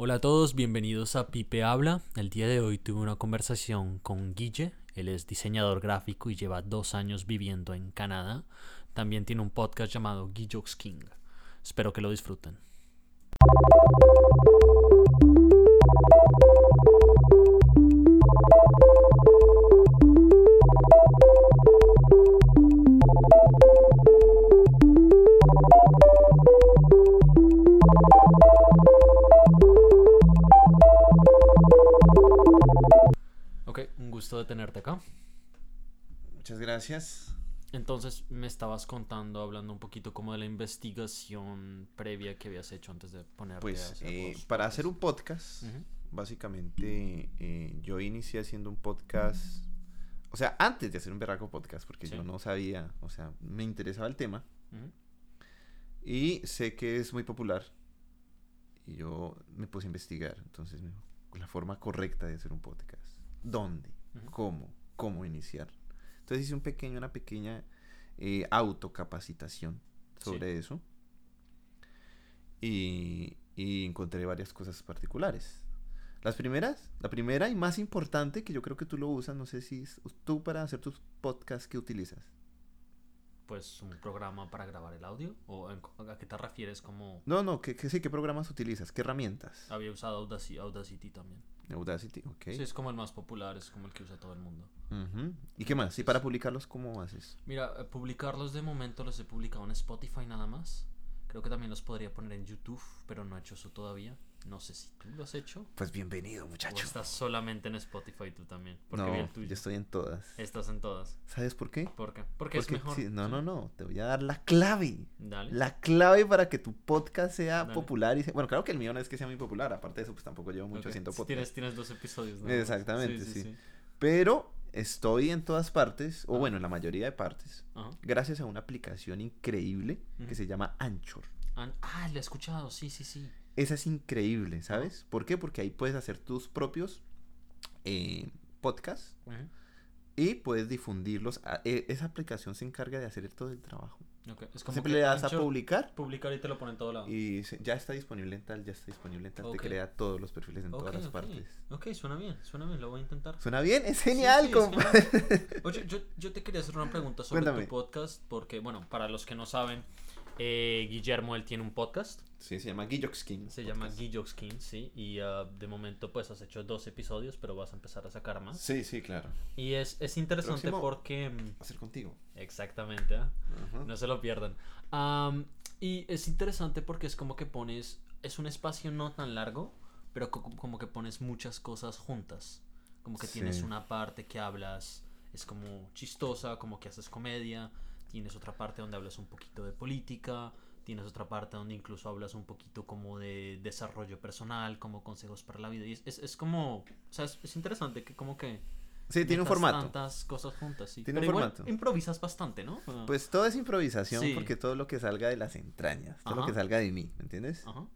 Hola a todos, bienvenidos a Pipe Habla. El día de hoy tuve una conversación con Guille. Él es diseñador gráfico y lleva dos años viviendo en Canadá. También tiene un podcast llamado Guillox King. Espero que lo disfruten. Gusto de tenerte acá. Muchas gracias. Entonces me estabas contando, hablando un poquito como de la investigación previa que habías hecho antes de ponerte a Pues hacer eh, para hacer un podcast, básicamente eh, yo inicié haciendo un podcast, o sea, antes de hacer un berraco podcast, porque Sí. yo no sabía, o sea, me interesaba el tema. Y sé que es muy popular. Y yo me puse a investigar, entonces la forma correcta de hacer un podcast, dónde, Cómo, cómo iniciar. Entonces hice un pequeño, una pequeña eh, autocapacitación sobre eso y, y encontré varias cosas particulares. Las primeras, la primera y más importante que yo creo que tú lo usas, no sé si es- tú para hacer tus podcasts que utilizas. Pues un programa para grabar el audio. ¿O en- a qué te refieres? Como No, no, que, que sí, ¿qué programas utilizas? ¿Qué herramientas? había usado Audacity, Audacity también. Audacity, ok. Sí, es como el más popular, es como el que usa todo el mundo. ¿Y qué más? ¿Y para publicarlos cómo haces? Mira, eh, publicarlos de momento los he publicado en Spotify nada más. Creo que también los podría poner en YouTube, pero no he hecho eso todavía. No sé si tú lo has hecho. Pues bienvenido, O muchacho. estás solamente en Spotify tú también. Porque No, vi el tuyo. yo estoy en todas. Estás en todas. ¿Sabes por qué? ¿Por qué? Porque, es mejor. sí, no, Sí. no, no, te voy a dar la clave. Dale. La clave para que tu podcast sea Dale. popular y sea- bueno, claro que el mío no es que sea muy popular, aparte de eso pues tampoco llevo mucho Ok. haciendo Sí, podcast. Tienes, tienes dos episodios. ¿no? Exactamente, sí. Pero estoy en todas partes, o bueno, en la mayoría de partes, Ajá. gracias a una aplicación increíble que se llama Anchor. Ah, lo he escuchado, sí, sí, sí. Esa es increíble, ¿sabes? ¿Por qué? Porque ahí puedes hacer tus propios eh, podcasts y puedes difundirlos. a- e- esa aplicación se encarga de hacer todo el trabajo. Ok, Es como Siempre le das a publicar Publicar y te lo pone en todo lado. y se- ya está disponible en tal, ya está disponible en tal. Te crea todos los perfiles en todas las partes. Ok, suena bien, suena bien, lo voy a intentar. ¿Suena bien? Es genial, sí, es compadre. genial. Oye, yo, yo te quería hacer una pregunta sobre Cuéntame. tu podcast, porque, bueno, para los que no saben, eh, Guillermo, él tiene un podcast, Sí, se llama Guilloxkin. se llama Guillox King, sí, y ah, de momento pues has hecho dos episodios, pero vas a empezar a sacar más. Sí, sí, claro. Y es, es interesante Próximo. porque... mm, a ser contigo. Exactamente, ¿ah? No se lo pierdan. Y es interesante porque es como que pones, es un espacio no tan largo, pero co- como que pones muchas cosas juntas. Como que tienes una parte que hablas, es como chistosa, como que haces comedia, tienes otra parte donde hablas un poquito de política, tienes otra parte donde incluso hablas un poquito como de desarrollo personal, como consejos para la vida. Y es, es, es como, o sea, es, es interesante que como que... Sí, tiene un formato. Tantas cosas juntas, sí. Tiene un igual formato. improvisas bastante, ¿no? Pues todo es improvisación Sí. porque todo lo que salga de las entrañas, todo lo que salga de mí, ¿me entiendes? Ajá.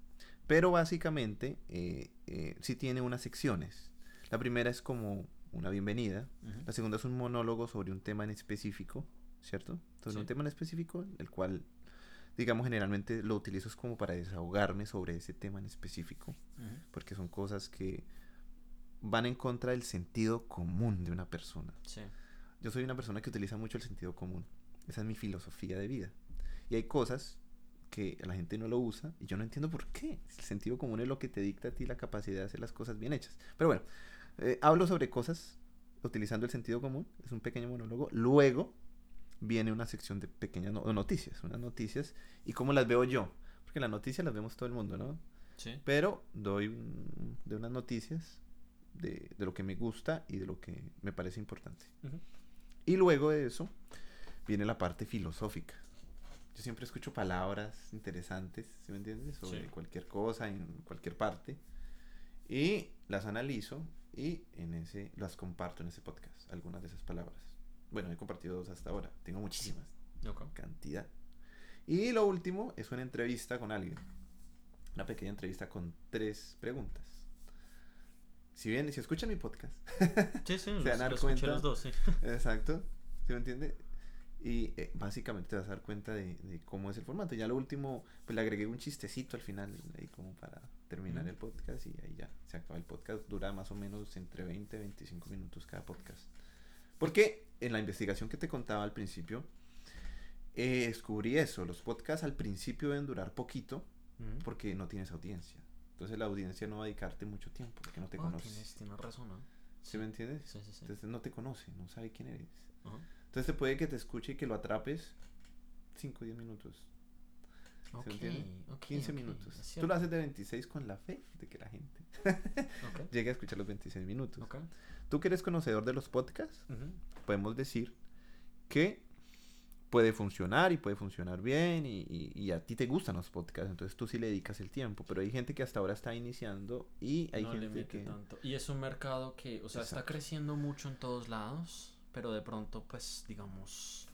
Pero básicamente eh, eh, sí tiene unas secciones. La primera es como una bienvenida, la segunda es un monólogo sobre un tema en específico, ¿cierto? Entonces Sí. un tema en específico, el cual, digamos, generalmente lo utilizo es como para desahogarme sobre ese tema en específico, porque son cosas que van en contra del sentido común de una persona. Sí. Yo soy una persona que utiliza mucho el sentido común. Esa es mi filosofía de vida. Y hay cosas que la gente no lo usa y yo no entiendo por qué. El sentido común es lo que te dicta a ti la capacidad de hacer las cosas bien hechas. Pero bueno, eh, hablo sobre cosas utilizando el sentido común. Es un pequeño monólogo. Luego viene una sección de pequeñas no- noticias. Unas noticias. ¿Y cómo las veo yo? Porque las noticias las vemos todo el mundo, ¿no? Sí. Pero doy un- de unas noticias de, de lo que me gusta y de lo que me parece importante. Y luego de eso viene la parte filosófica. Yo siempre escucho palabras interesantes, ¿sí me entiendes? Sobre Sí. cualquier cosa, en cualquier parte. Y las analizo y en ese las comparto en ese podcast, algunas de esas palabras. Bueno, he compartido dos hasta ahora. Tengo muchísimas, Ok. cantidad. Y lo último es una entrevista con alguien. Una pequeña entrevista con tres preguntas. Si bien, si escuchan mi podcast, Sí, sí, van a dar lo cuenta. los dos, sí. Exacto, ¿sí me entiende? Y eh, básicamente te vas a dar cuenta de, de cómo es el formato. Ya lo último, pues le agregué un chistecito al final, ahí como para terminar el podcast y ahí ya se acaba el podcast. Dura más o menos entre 20 y 25 minutos cada podcast. Porque en la investigación que te contaba al principio, eh, descubrí eso. Los podcasts al principio deben durar poquito porque no tienes audiencia. Entonces la audiencia no va a dedicarte mucho tiempo porque no te Ah, conoce. tienes, tienes razón, ¿no? ¿Sí me entiendes? Sí, sí, sí. Entonces no te conoce, no sabe quién eres. Entonces te puede que te escuche y que lo atrapes 5 o 10 minutos. Ok, ¿Se entiende? ok, 15 ok, minutos. Tú lo haces de 26 con la fe de que la gente Ok, llegue a escuchar los 26 minutos. ok. Tú que eres conocedor de los podcasts, Ujú. podemos decir que puede funcionar y puede funcionar bien y, y- y a ti te gustan los podcasts, entonces tú sí le dedicas el tiempo, pero hay gente que hasta ahora está iniciando y hay no le gente mete que... tanto. Y es un mercado que, o sea, está Exacto. creciendo mucho en todos lados, pero de pronto, pues, digamos,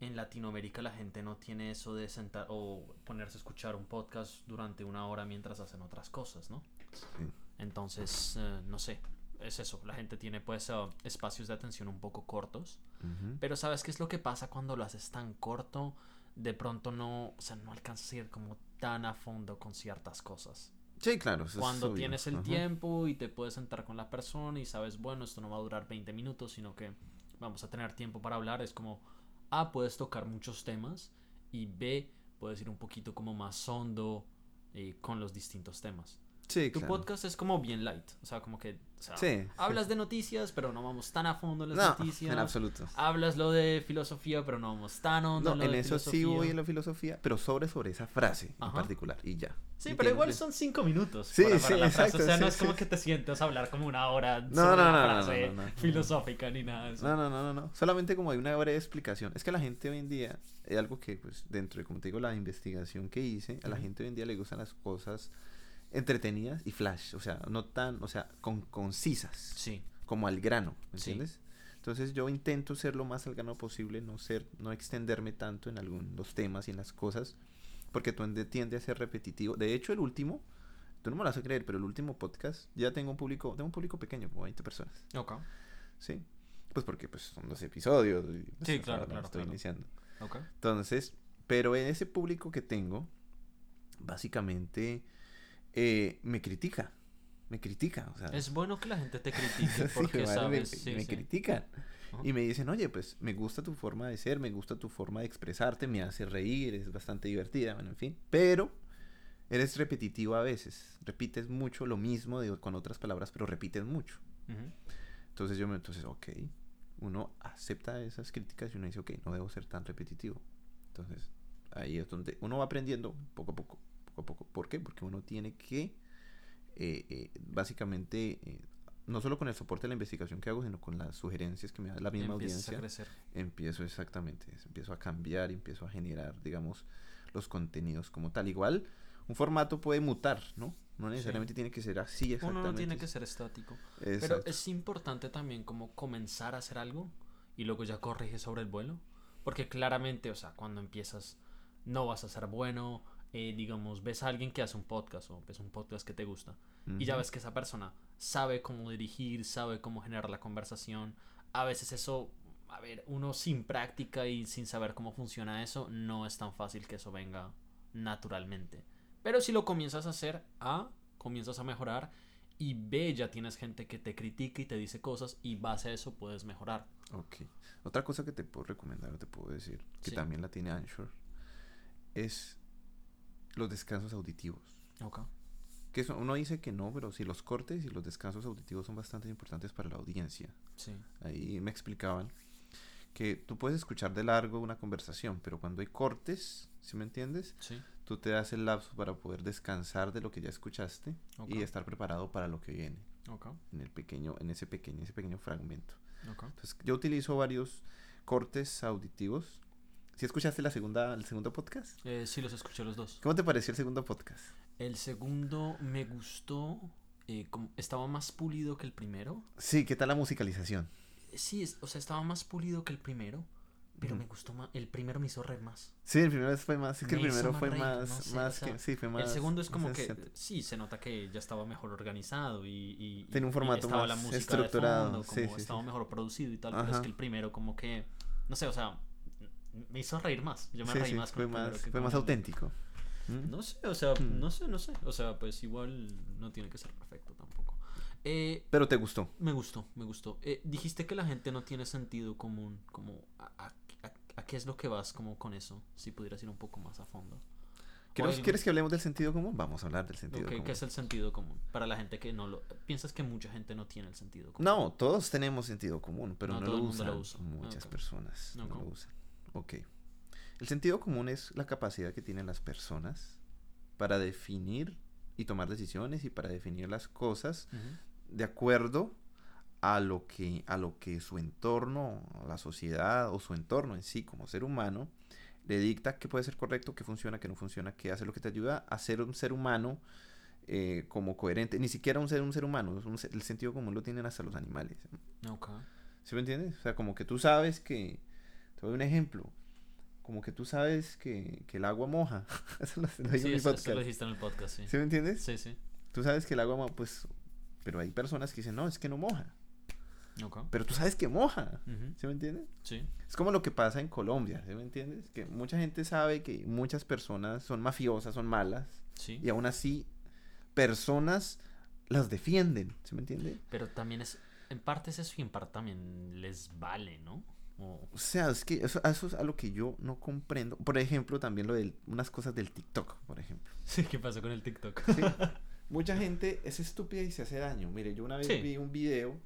en Latinoamérica la gente no tiene eso de sentar o ponerse a escuchar un podcast durante una hora mientras hacen otras cosas, ¿no? Sí. Entonces, eh, no sé, es eso, la gente tiene pues eh, espacios de atención un poco cortos, Ujú. pero ¿sabes qué es lo que pasa cuando lo haces tan corto? De pronto no, o sea, no alcanzas a ir como tan a fondo con ciertas cosas. Sí, claro. eso Cuando tienes el tiempo y te puedes sentar con la persona y sabes, bueno, esto no va a durar 20 minutos, sino que vamos a tener tiempo para hablar, es como, A, puedes tocar muchos temas y B, puedes ir un poquito como más hondo eh, con los distintos temas. Sí, Tu claro. podcast es como bien light, o sea, como que o sea, Sí, hablas de noticias, pero no vamos tan a fondo en las No, noticias. en absoluto. Hablas lo de filosofía, pero no vamos tan hondo No, en lo en de eso sí voy en la filosofía, pero sobre sobre esa frase en particular y ya. Sí, ¿Me pero igual son cinco minutos. Sí, para, sí, la frase. exacto, O sea, no es como que te sientes a hablar como una hora No, sobre no, no, frase filosófica ni nada de eso. No, no, no, no, no. Solamente como hay una breve explicación. Es que a la gente hoy en día, es algo que, pues, dentro de, como te digo, la investigación que hice, a la gente hoy en día le gustan las cosas entretenidas y flash. O sea, no tan, o sea, con, concisas, Sí. como al grano, ¿me Sí. entiendes? Entonces yo intento ser lo más al grano posible, no ser, no extenderme tanto en algunos temas y en las cosas, porque tiende, tiende a ser repetitivo. De hecho, el último, tú no me lo vas a creer, pero el último podcast ya tengo un público, tengo un público pequeño, como 20 personas. Ok. Sí. Pues porque pues son dos episodios. y, pues, Sí, claro, claro, Estoy claro. iniciando. Ok. Entonces, pero en ese público que tengo, básicamente eh, me critica. Me critica. O sea, Es bueno que la gente te critique porque me, me- sabes. sí, me sí. critican. Y me dicen, oye, pues me gusta tu forma de ser, me gusta tu forma de expresarte, me hace reír, es bastante divertida, bueno, en fin. Pero eres repetitivo a veces. Repites mucho lo mismo con otras palabras, pero repites mucho. Entonces yo me, entonces, ok, uno acepta esas críticas y uno dice, ok, no debo ser tan repetitivo. Entonces, ahí es donde uno va aprendiendo poco a poco, poco a poco. ¿Por qué? Porque uno tiene que, eh, eh, básicamente, eh, no solo con el soporte de la investigación que hago, sino con las sugerencias que me da la misma Empiezas a audiencia, crecer. empiezo exactamente, empiezo a cambiar empiezo a generar, digamos, los contenidos como tal. Igual, un formato puede mutar, ¿no? No necesariamente tiene que ser así Uno exactamente. no tiene que ser estático. Pero es importante también como comenzar a hacer algo y luego ya corriges sobre el vuelo. Porque claramente, o sea, cuando empiezas no vas a ser bueno. Eh, digamos, ves a alguien que hace un podcast o ves un podcast que te gusta y ya ves que esa persona sabe cómo dirigir, sabe cómo generar la conversación. A veces eso, a ver, uno sin práctica y sin saber cómo funciona eso, no es tan fácil que eso venga naturalmente. Pero si lo comienzas a hacer, A, comienzas a mejorar y B, ya tienes gente que te critica y te dice cosas y base a eso puedes mejorar. Ok. Otra cosa que te puedo recomendar o te puedo decir, que Sí. también la tiene Anchor, es los descansos auditivos. Ok. Que eso, uno dice que no, pero si los cortes y los descansos auditivos son bastante importantes para la audiencia. Sí. Ahí me explicaban que tú puedes escuchar de largo una conversación, pero cuando hay cortes, ¿sí me entiendes? Sí. Tú te das el lapso para poder descansar de lo que ya escuchaste Ok. y estar preparado para lo que viene Ok. en el pequeño en ese pequeño ese pequeño fragmento. Ok. Entonces, yo utilizo varios cortes auditivos. ¿Sí escuchaste la segunda, el segundo podcast? Eh, sí, los escuché los dos. ¿Cómo te pareció el segundo podcast? El segundo me gustó. eh, como- estaba más pulido que el primero. Sí, ¿qué tal la musicalización? Sí, es- o sea, estaba más pulido que el primero. Pero Ujú. me gustó más. El primero me hizo reír más. Sí, el primero fue más, es que el Me hizo primero fue reír, más, no sé, más o sea, que, sí, fue más. el segundo es como que. Sí, se nota que ya estaba mejor organizado y. y Tiene un formato estaba más la música estructurado, De fondo, como sí, estaba sí. mejor producido y tal. Pero es Ajá. que el primero, como que. No sé, o sea. Me hizo reír más. Yo me Sí, reí sí, más con fue más, fue más auténtico. ¿Mm? No sé, o sea, Mm. no sé, no sé. O sea, pues igual no tiene que ser perfecto tampoco. Eh, Pero te gustó. me gustó, me gustó. Eh, dijiste que la gente no tiene sentido común. Como, a, a- a- a qué es lo que vas como con eso? Si pudieras ir un poco más a fondo. ¿Quieres, ¿Quieres que hablemos del sentido común? Vamos a hablar del sentido común. ¿Qué es el sentido común? Para la gente que no lo... Piensas que mucha gente no tiene el sentido común. No, todos tenemos sentido común, pero No no, todo lo el mundo usan lo usa. muchas personas. No lo usan. Ok. El sentido común es la capacidad que tienen las personas para definir y tomar decisiones y para definir las cosas de acuerdo a lo que a lo que su entorno, la sociedad o su entorno en sí como ser humano le dicta qué puede ser correcto, qué funciona, qué no funciona, qué hace lo que te ayuda a ser un ser humano eh, como coherente, ni siquiera un ser un ser humano, es un ser- el sentido común lo tienen hasta los animales. Ok. ¿Sí me entiendes? O sea, como que tú sabes que te doy un ejemplo, como que tú sabes que, que el agua moja. Eso lo, lo Sí, eso, eso lo dijiste en el podcast, sí. ¿Sí me entiendes? Sí, sí. Tú sabes que el agua moja, pues, pero hay personas que dicen, no, es que no moja. Ok. Pero tú sabes que moja. Ujú. ¿Sí me entiendes? Sí. Es como lo que pasa en Colombia, ¿sí me entiendes? Que mucha gente sabe que muchas personas son mafiosas, son malas, Sí. y aún así personas las defienden, ¿sí me entiendes? Pero también es... En parte es eso y en parte también les vale, ¿no? O- O sea, es que eso, eso es a lo que yo no comprendo. Por ejemplo, también lo de unas cosas del TikTok, por ejemplo. Sí, ¿qué pasó con el TikTok? ¿sí? Mucha gente es estúpida y se hace daño. Mire, yo una vez Sí. vi un video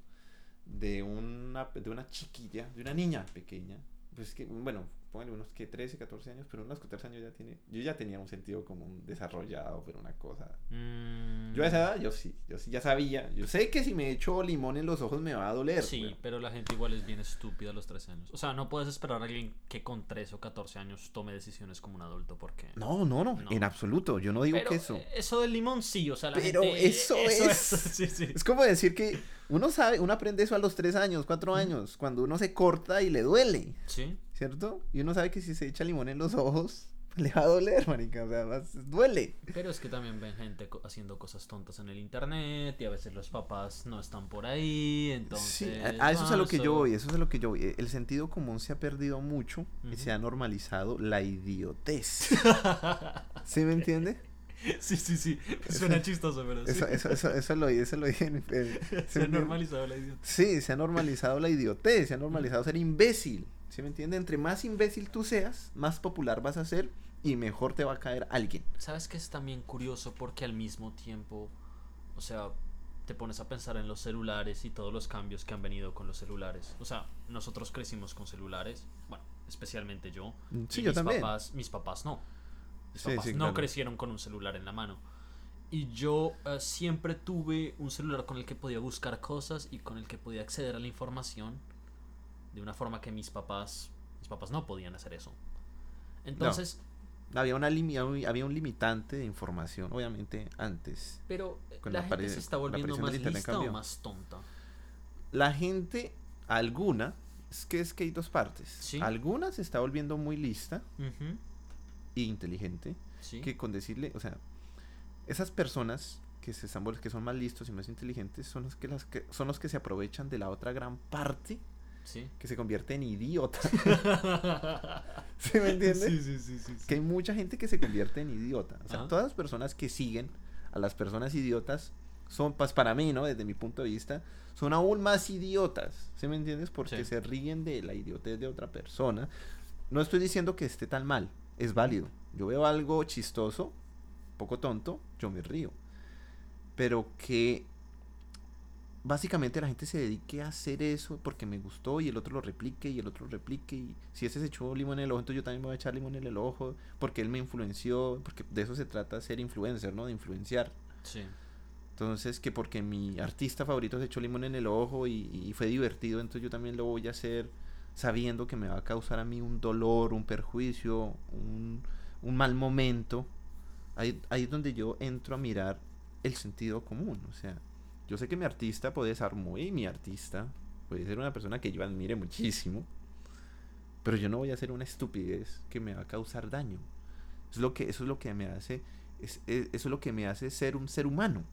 de una, de una chiquilla, de una niña pequeña. Pues que, bueno, póngale unos que 13, 14 años, pero unos 14 años ya tiene. Yo ya tenía un sentido común desarrollado, pero una cosa. Mm, Yo a esa edad, yo sí, yo sí ya sabía. Yo sé que si me echo limón en los ojos me va a doler. Sí, pero- pero la gente igual es bien estúpida a los 13 años. O sea, no puedes esperar a alguien que con 13 o 14 años tome decisiones como un adulto porque... No, no, no, No. en absoluto. Yo no digo Pero, que eso. Eso del limón sí, o sea, la Pero gente- eso es- Sí, sí. Es como decir que uno sabe, uno aprende eso a los 3 años, 4 años, cuando uno se corta y le duele. Sí, ¿Cierto? Y uno sabe que si se echa limón en los ojos, le va a doler, marica. O sea, más- duele. pero es que también ven gente co- haciendo cosas tontas en el internet y a veces los papás no están por ahí, entonces... Sí, a, a eso es a lo que yo eso- voy, eso es a lo que yo voy. El sentido común se ha perdido mucho y se ha normalizado la idiotez. ¿Sí me entiende? Sí, sí, sí. Suena chistoso, pero sí. Eso, eso, eso, eso lo, eso lo dije ¿sí Se me ha normalizado la idiota. Sí, se ha normalizado la idiotez, se ha normalizado ser imbécil. ¿Sí me entiende? Entre más imbécil tú seas, más popular vas a ser y mejor te va a caer alguien. ¿Sabes que es también curioso porque al mismo tiempo, o sea, te pones a pensar en los celulares y todos los cambios que han venido con los celulares? O sea, nosotros crecimos con celulares, bueno, especialmente yo. Mm, y sí, yo mis también. Papás, mis papás no. Mis Sí, papás sí, no claro. crecieron con un celular en la mano. Y yo eh, siempre tuve un celular con el que podía buscar cosas y con el que podía acceder a la información de una forma que mis papás, mis papás no podían hacer eso. Entonces, Había, una había un limitante de información, obviamente, antes. pero eh, la la gente se está volviendo más lista o más tonta. La gente, alguna, es que es que hay dos partes. Sí. Alguna se está volviendo muy lista Ujú, e inteligente, Sí. que con decirle, o sea, esas personas que se están que son más listos y más inteligentes son los que las que son los que se aprovechan de la otra gran parte Sí. que se convierte en idiota. ¿Sí me entiendes? Sí, sí, sí, sí. Que hay mucha gente que se convierte en idiota. O sea, Ajá. todas las personas que siguen a las personas idiotas son, pues para mí, ¿no? Desde mi punto de vista, son aún más idiotas. ¿Sí me entiendes? Porque se ríen de la idiotez de otra persona. No estoy diciendo que esté tan mal. Es válido. Yo veo algo chistoso, poco tonto, yo me río. Pero que básicamente la gente se dedique a hacer eso porque me gustó y el otro lo replique y el otro lo replique y si ese se echó limón en el ojo entonces yo también me voy a echar limón en el ojo porque él me influenció porque de eso se trata ser influencer no de influenciar. Sí. entonces que porque mi artista favorito se echó limón en el ojo y, y fue divertido entonces yo también lo voy a hacer sabiendo que me va a causar a mí un dolor un perjuicio un, un mal momento. Ahí, ahí es donde yo entro a mirar el sentido común o sea yo sé que mi artista puede ser muy mi artista, puede ser una persona que yo admire muchísimo, pero yo no voy a hacer una estupidez que me va a causar daño. Es lo que, eso es lo que me hace, es, es- eso es lo que me hace ser un ser humano.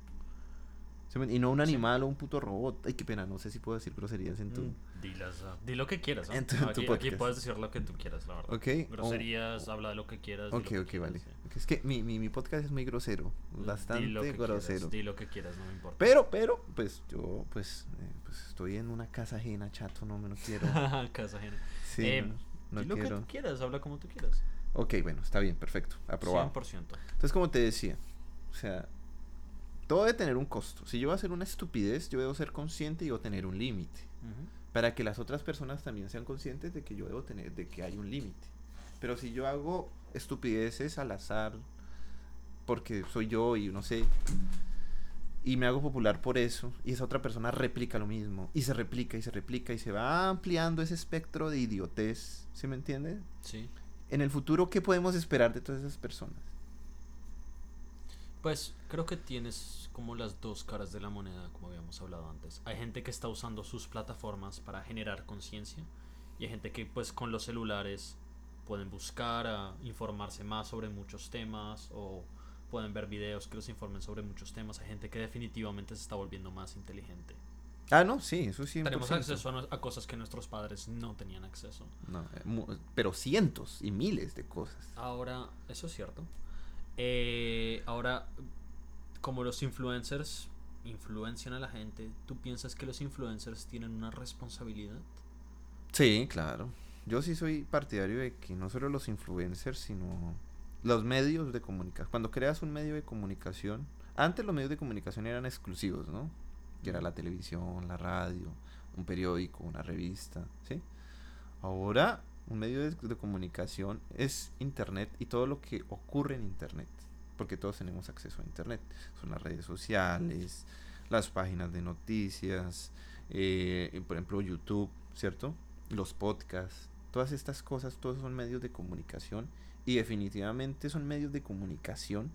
O ¿Sí me- Y no un animal o un puto robot. Ay, qué pena, no sé si puedo decir groserías en tu... Mm, Dilas, ah, di lo que quieras. ¿no? En tu- en tu aquí, aquí puedes decir lo que tú quieras, la verdad. Ok. o- Groserías, habla de lo que quieras. di Ok, que ok, quieras, vale. sí. Es que mi, mi, mi podcast es muy grosero. Di Bastante lo que grosero. Quieras, di lo que quieras, no me importa. Pero, pero, pues yo, pues, eh, pues estoy en una casa ajena, chato, no me lo quiero. Casa ajena. Sí, Eh, no, no di lo que tú quieras, habla como tú quieras. Ok, bueno, está bien, perfecto, aprobado. 100%. Entonces, como te decía, o sea, todo debe tener un costo. Si yo voy a hacer una estupidez, yo debo ser consciente y debo tener un límite. Para que las otras personas también sean conscientes de que yo debo tener, de que hay un límite. Pero si yo hago estupideces al azar, porque soy yo y no sé, y me hago popular por eso, y esa otra persona replica lo mismo, y se replica y se replica, y se va ampliando ese espectro de idiotez, ¿sí me entiendes? Sí. En el futuro, ¿qué podemos esperar de todas esas personas? Pues creo que tienes como las dos caras de la moneda, como habíamos hablado antes. Hay gente que está usando sus plataformas para generar conciencia y hay gente que pues con los celulares pueden buscar a informarse más sobre muchos temas o pueden ver videos que los informen sobre muchos temas. Hay gente que definitivamente se está volviendo más inteligente. Ah, no, sí, eso sí. Tenemos acceso a, a cosas que nuestros padres no tenían acceso. No, eh, pero cientos y miles de cosas. Ahora, eso es cierto. Eh, ahora, como los influencers influencian a la gente, ¿tú piensas que los influencers tienen una responsabilidad? Sí, claro. Yo sí soy partidario de que no solo los influencers, sino los medios de comunicación. Cuando creas un medio de comunicación, antes los medios de comunicación eran exclusivos, ¿no? Que era la televisión, la radio, un periódico, una revista, ¿sí? Ahora, un medio de, comunicación es Internet y todo lo que ocurre en Internet, porque todos tenemos acceso a Internet. Son las redes sociales, las páginas de noticias, eh, por ejemplo YouTube, ¿cierto? Los podcasts, todas estas cosas, todos son medios de comunicación y definitivamente son medios de comunicación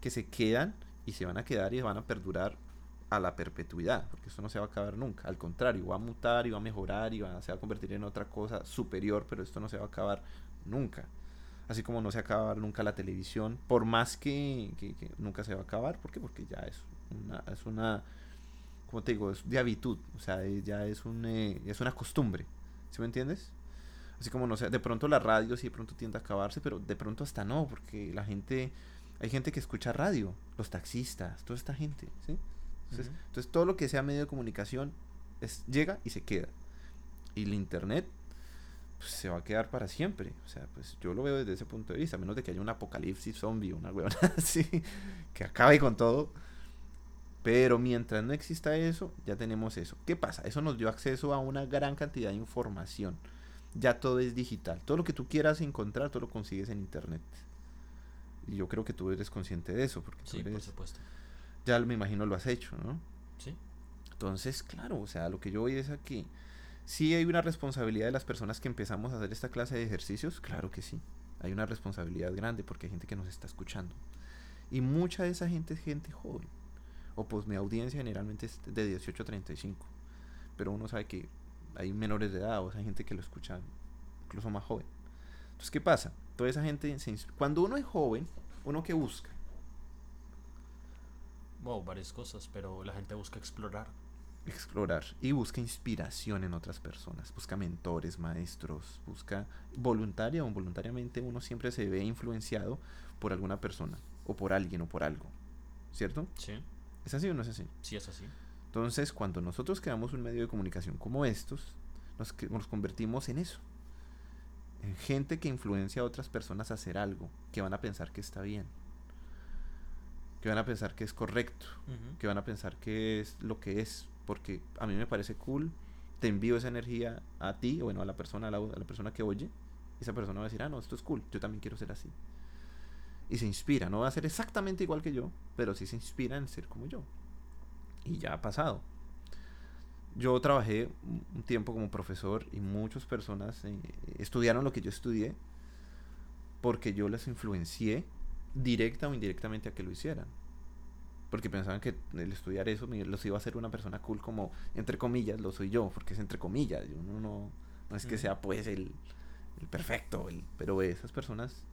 que se quedan y se van a quedar y van a perdurar a la perpetuidad, porque esto no se va a acabar nunca, al contrario, va a mutar y va a mejorar y va, se va a convertir en otra cosa superior, pero esto no se va a acabar nunca. Así como no se va a acabar nunca la televisión, por más que, nunca se va a acabar, ¿por? Porque ya es una, es una, como te digo, es de habitud, o sea, es- ya es, un, eh, es una costumbre, ¿sí me entiendes? Así como no sé, de pronto la radio sí de pronto tiende a acabarse, pero de pronto hasta no, porque la gente, hay gente que escucha radio, los taxistas, toda esta gente, ¿sí? Entonces, todo lo que sea medio de comunicación es, llega y se queda. Y el internet pues, se va a quedar para siempre. O sea, pues yo lo veo desde ese punto de vista, a menos de que haya un apocalipsis zombie, una huevona así, que acabe con todo. Pero mientras no exista eso, ya tenemos eso. ¿Qué pasa? Eso nos dio acceso a una gran cantidad de información. Ya todo es digital. Todo lo que tú quieras encontrar, tú lo consigues en internet. Y yo creo que tú eres consciente de eso, porque tú Sí, por supuesto. Ya me imagino lo has hecho, ¿no? Sí. Entonces, claro, o sea, lo que yo voy es aquí. Sí hay una responsabilidad de las personas que empezamos a hacer esta clase de ejercicios, claro que sí. Hay una responsabilidad grande porque hay gente que nos está escuchando. Y mucha de esa gente es gente joven. O pues mi audiencia generalmente es de 18 a 35. Pero uno sabe que hay menores de edad, o sea, hay gente que lo escucha incluso más joven. Entonces, ¿qué pasa? Toda esa gente, cuando uno es joven, uno que busca, Wow, varias cosas, pero la gente busca explorar. explorar y busca inspiración en otras personas, busca mentores, maestros, busca voluntaria o involuntariamente uno siempre se ve influenciado por alguna persona o por alguien o por algo, ¿cierto? Sí, ¿Es así o no es así? sí es así. Entonces, cuando nosotros creamos un medio de comunicación como estos, nos, convertimos en eso, en gente que influencia a otras personas a hacer algo, que van a pensar que está bien, que van a pensar que es correcto, que van a pensar que es lo que es, porque a mí me parece cool, te envío esa energía a ti, o bueno, a la persona, a la, a la persona que oye, y esa persona va a decir, ah, no, esto es cool, yo también quiero ser así. Y se inspira, no va a ser exactamente igual que yo, pero sí se inspira en ser como yo. Y ya ha pasado. Yo trabajé un tiempo como profesor y muchas personas eh, estudiaron lo que yo estudié porque yo les influencié directa o indirectamente a que lo hicieran. Porque pensaban que el estudiar eso los iba a hacer una persona cool como, entre comillas, lo soy yo, porque es entre comillas, yo no, no, es que Ujú. sea pues el, el perfecto, el, pero esas personas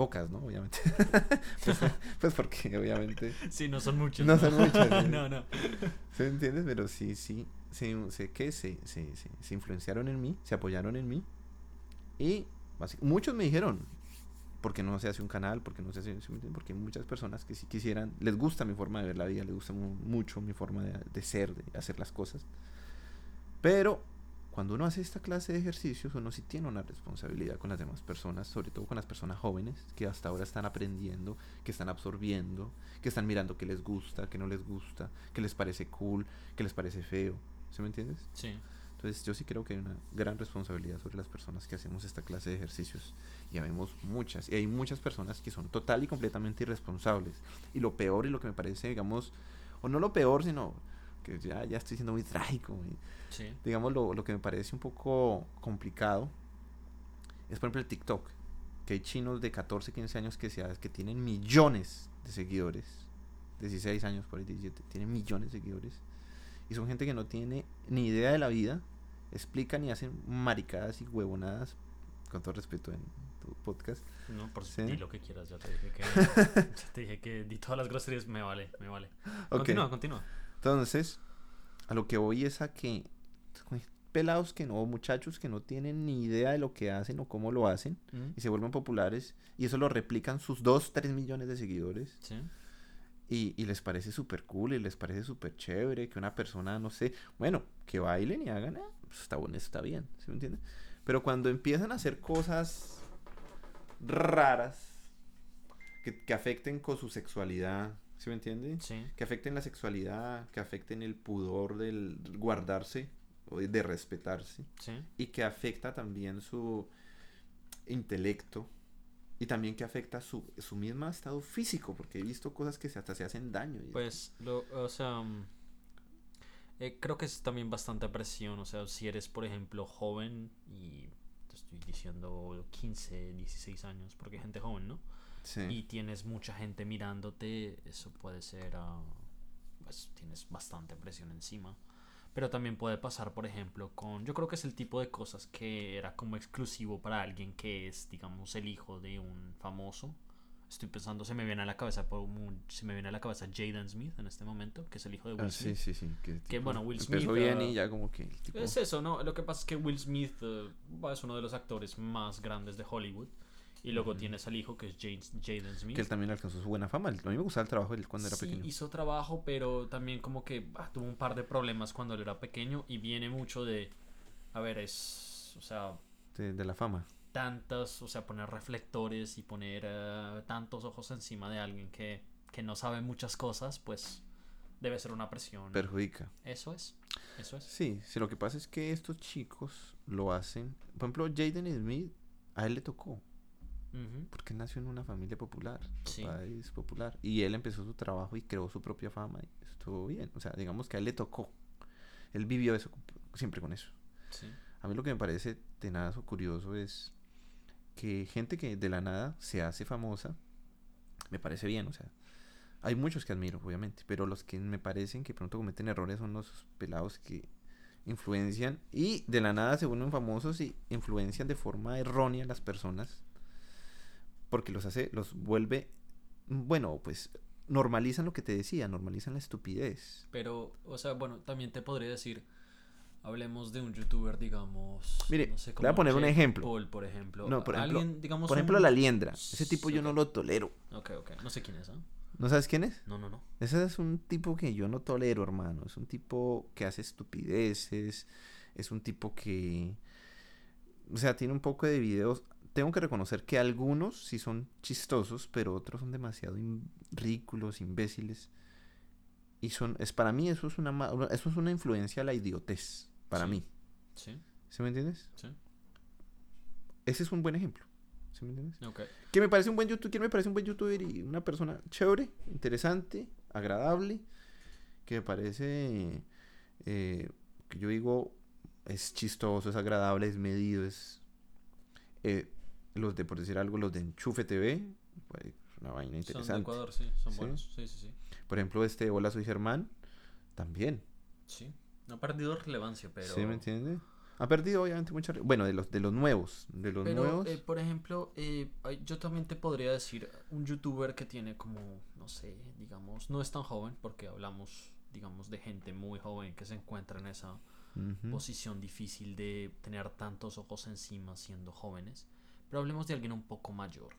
Pocas, ¿no? Obviamente. pues, pues porque obviamente... Sí, no son muchos. No son muchos, sí. no, no. ¿Se entiendes? Pero sí, sí. Sé, sé que se, se, se, se influenciaron en mí, se apoyaron en mí. Y muchos me dijeron, ¿por qué no se hace un canal? ¿Por qué no se hace? ¿sí? Porque hay muchas personas que si quisieran, les gusta mi forma de ver la vida, les gusta mu- mucho mi forma de, de ser, de hacer las cosas. Pero cuando uno hace esta clase de ejercicios, uno sí tiene una responsabilidad con las demás personas, sobre todo con las personas jóvenes que hasta ahora están aprendiendo, que están absorbiendo, que están mirando qué les gusta, qué no les gusta, qué les parece cool, qué les parece feo. ¿Sí me entiendes? Sí. Entonces yo sí creo que hay una gran responsabilidad sobre las personas que hacemos esta clase de ejercicios. Y habemos muchas. Y hay muchas personas que son total y completamente irresponsables. Y lo peor y lo que me parece, digamos, o no lo peor, sino que ya, ya estoy siendo muy trágico. Sí. digamos, lo, lo que me parece un poco complicado es, por ejemplo, el TikTok. Que hay chinos de 14, 15 años que, se, que tienen millones de seguidores. 16 años, por ahí 17. Tienen millones de seguidores. Y son gente que no tiene ni idea de la vida. Explican y hacen maricadas y huevonadas. Con todo respeto en tu podcast. No, por Sí. di lo que quieras, ya te dije que ya te dije que di todas las groserías, me vale, me vale. Continúa, continúa. Entonces, a lo que voy es a que pelados que no, muchachos que no tienen ni idea de lo que hacen o cómo lo hacen Mm, y se vuelven populares y eso lo replican sus 2, 3 millones de seguidores Sí. Y, y les parece súper cool y les parece súper chévere que una persona, no sé, bueno, que bailen y hagan, ah, pues está bueno, está bien, ¿sí me entiende? Pero cuando empiezan a hacer cosas raras que, que afecten con su sexualidad, ¿sí me entiende? Sí. que afecten la sexualidad, que afecten el pudor del guardarse o de respetarse Sí. y que afecta también su intelecto y también que afecta su, su mismo estado físico porque he visto cosas que se, hasta se hacen daño. y- Pues, lo, o sea, mm, eh, creo que es también bastante presión. O sea, si eres, por ejemplo, joven y te estoy diciendo 15, 16 años, porque hay gente joven, ¿no? sí. Y tienes mucha gente mirándote, eso puede ser, ah, pues tienes bastante presión encima. Pero también puede pasar, por ejemplo, con, yo creo que es el tipo de cosas que era como exclusivo para alguien que es, digamos, el hijo de un famoso. Estoy pensando, se me viene a la cabeza, por un- se me viene a la cabeza Jaden Smith en este momento, que es el hijo de Will Ah, sí, Smith. sí, sí. Que, tipo, bueno, Will empezó Smith, bien ah, y ya como que tipo... Es eso, ¿no? Lo que pasa es que Will Smith eh, es uno de los actores más grandes de Hollywood. Y luego tienes al hijo que es James- Jaden Smith. Que él también alcanzó su buena fama. A mí me gustaba el trabajo él cuando era pequeño. hizo trabajo, pero también como que ah, tuvo un par de problemas cuando él era pequeño y viene mucho de, a ver, es, o sea, De, de la fama. tantas, o sea, poner reflectores y poner eh, tantos ojos encima de alguien que, que no sabe muchas cosas, pues debe ser una presión. Perjudica. Eso es, eso es. Sí, sí, lo que pasa es que estos chicos lo hacen. Por ejemplo, Jaden Smith, a él le tocó. Porque nació en una familia popular. Sí. papá es popular. Y él empezó su trabajo y creó su propia fama. Y estuvo bien. O sea, digamos que a él le tocó. Él vivió eso siempre con eso. Sí, A mí lo que me parece tenaz o curioso es que gente que de la nada se hace famosa, me parece bien, o sea, hay muchos que admiro, obviamente, pero los que me parecen que pronto cometen errores son los pelados que influencian y de la nada se vuelven famosos y influencian de forma errónea a las personas porque los hace, los vuelve, bueno, pues normalizan lo que te decía, normalizan la estupidez. pero, o sea, bueno, también te podría decir, hablemos de un youtuber, digamos, Mire, no sé, le voy a poner un ejemplo. Paul, por ejemplo. No, por ejemplo- Alguien, digamos, Por ejemplo, un- la liendra, ese tipo yo no lo tolero. Ok, ok, no sé quién es, ¿ah? ¿No sabes quién es? No, no, no. Ese es un tipo que yo no tolero, hermano. Es un tipo que hace estupideces. Es un tipo que... O sea, tiene un poco de videos. Tengo que reconocer que algunos sí son chistosos, pero otros son demasiado in- ridículos, imbéciles. Y son... Es, para mí eso es una, eso es una influencia a la idiotez. Para Sí. mí. Sí, ¿Sí me entiendes? sí. Ese es un buen ejemplo. ¿Sí me entiendes? Ok. que me parece un buen youtuber, que me parece un buen youtuber y una persona chévere, interesante, agradable, que me parece eh, que yo digo es chistoso, es agradable, es medido, es eh, los de por decir algo, los de Enchufe TV, pues, es una vaina Son de interesante. Ecuador, sí, son Sí. buenos. Sí, sí, sí. Por ejemplo, este Hola soy Germán, también. Sí. No ha perdido relevancia, pero. ¿Sí me entiende? Ha perdido obviamente mucho. Bueno, de los, de los nuevos. De los Pero, nuevos. eh, por ejemplo, eh, yo también te podría decir un youtuber que tiene como, no sé, digamos, no es tan joven, porque hablamos, digamos, de gente muy joven que se encuentra en esa posición difícil de tener tantos ojos encima siendo jóvenes. Pero hablemos de alguien un poco mayor.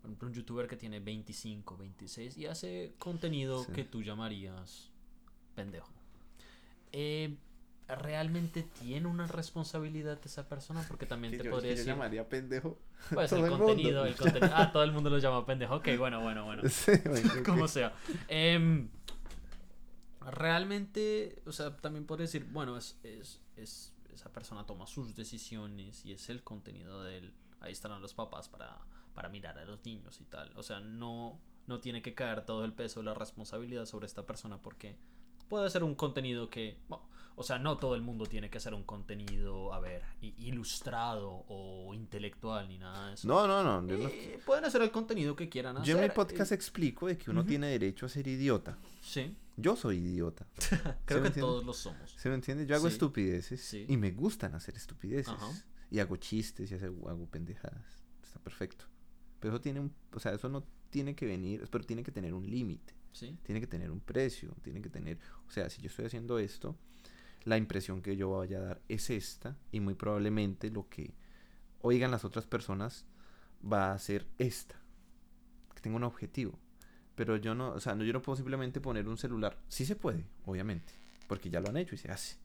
Por ejemplo, un youtuber que tiene 25, 26 y hace contenido Sí. que tú llamarías pendejo. Eh, ¿Realmente tiene una responsabilidad esa persona? Porque también te yo- podría yo decir... llamaría pendejo. Pues todo el el contenido, el contenido. Ah, todo el mundo lo llama pendejo. Ok, bueno, bueno, bueno. Sí, bueno, Como ok. sea. Em, realmente, o sea, también podría decir, bueno, es, es, es- esa persona toma sus decisiones y es el contenido de él. Ahí estarán los papás para, para mirar a los niños y tal. O sea, no, no tiene que caer todo el peso de la responsabilidad sobre esta persona porque puede ser un contenido que, bueno, o sea, no todo el mundo tiene que hacer un contenido, a ver, ilustrado o intelectual ni nada de eso. No, no, no. Eh, pueden hacer el contenido que quieran hacer. yo en mi podcast eh, explico de que uno tiene derecho a ser idiota. Sí, Yo soy idiota. creo que entiende? todos lo somos. ¿Se me entiende? Yo hago Sí. estupideces Sí. y me gustan hacer estupideces. Ajá. Y hago chistes y hago, hago pendejadas. Está perfecto. Pero eso tiene un, o sea, eso no tiene que venir, pero tiene que tener un límite. Sí, Tiene que tener un precio, tiene que tener, o sea, si yo estoy haciendo esto, la impresión que yo vaya a dar es esta y muy probablemente lo que oigan las otras personas va a ser esta. Que tenga un objetivo. Pero yo no, o sea, no, yo no puedo simplemente poner un celular. Sí se puede, obviamente, porque ya lo han hecho y se hace.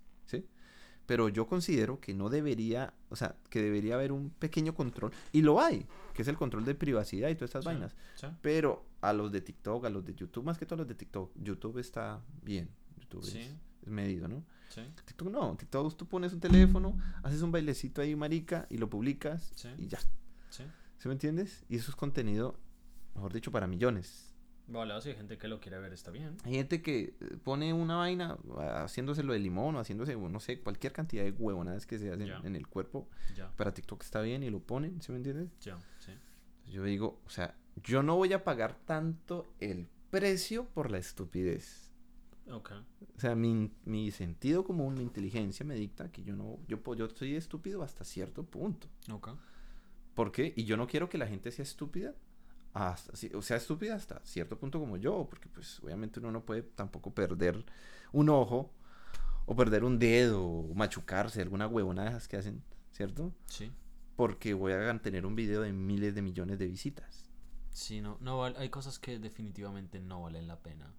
Pero yo considero que no debería, o sea, que debería haber un pequeño control, y lo hay, que es el control de privacidad y todas estas Sí. vainas. sí. Pero a los de TikTok, a los de YouTube, más que todos los de TikTok, YouTube está bien. YouTube es- Sí. es, medido, ¿no? sí. TikTok no, TikTok tú pones un teléfono, haces un bailecito ahí, marica, y lo publicas y ya. ¿Sí me entiendes? Y eso es contenido, mejor dicho, para millones. Vale, si hay gente que lo quiere ver, está bien. Hay gente que eh, pone una vaina ah, haciéndose lo de limón o haciéndose, no sé, cualquier cantidad de huevonadas que se hacen en el cuerpo. Para TikTok está bien y lo ponen, ¿sí me entiendes? ya, sí. Yo digo, o sea, yo no voy a pagar tanto el precio por la estupidez. Ok. O sea, mi, mi sentido común, mi inteligencia me dicta que yo no, yo, yo soy estúpido hasta cierto punto. Ok. ¿Por qué? Y yo no quiero que la gente sea estúpida, hasta, o sea, estúpida hasta cierto punto como yo, porque pues obviamente uno no puede tampoco perder un ojo o perder un dedo o machucarse, alguna huevona de esas que hacen, ¿cierto? Sí. Porque voy a tener un video de miles de millones de visitas. Sí, no, no hay cosas que definitivamente no valen la pena.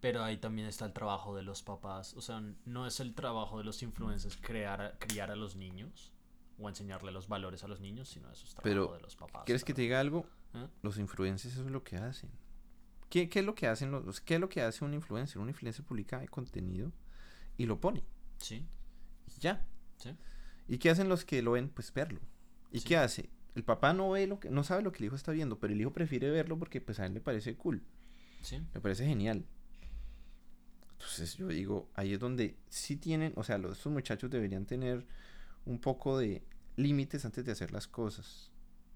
Pero ahí también está el trabajo de los papás. O sea, no es el trabajo de los influencers crear criar a los niños o enseñarle los valores a los niños, sino eso es trabajo Pero, de los papás. ¿Quieres que te diga algo? ¿Eh? Los influencers eso es lo que hacen. ¿Qué, qué es lo que hacen los, qué es lo que hace un influencer? Un influencer publica contenido y lo pone. Sí, Y ya. sí, ¿Y qué hacen los que lo ven? Pues verlo. ¿Y Sí. qué hace? El papá no ve lo que, no sabe lo que el hijo está viendo, pero el hijo prefiere verlo porque pues a él le parece cool, sí. le parece genial. Entonces yo digo, ahí es donde sí tienen, o sea, los, estos muchachos deberían tener un poco de límites antes de hacer las cosas,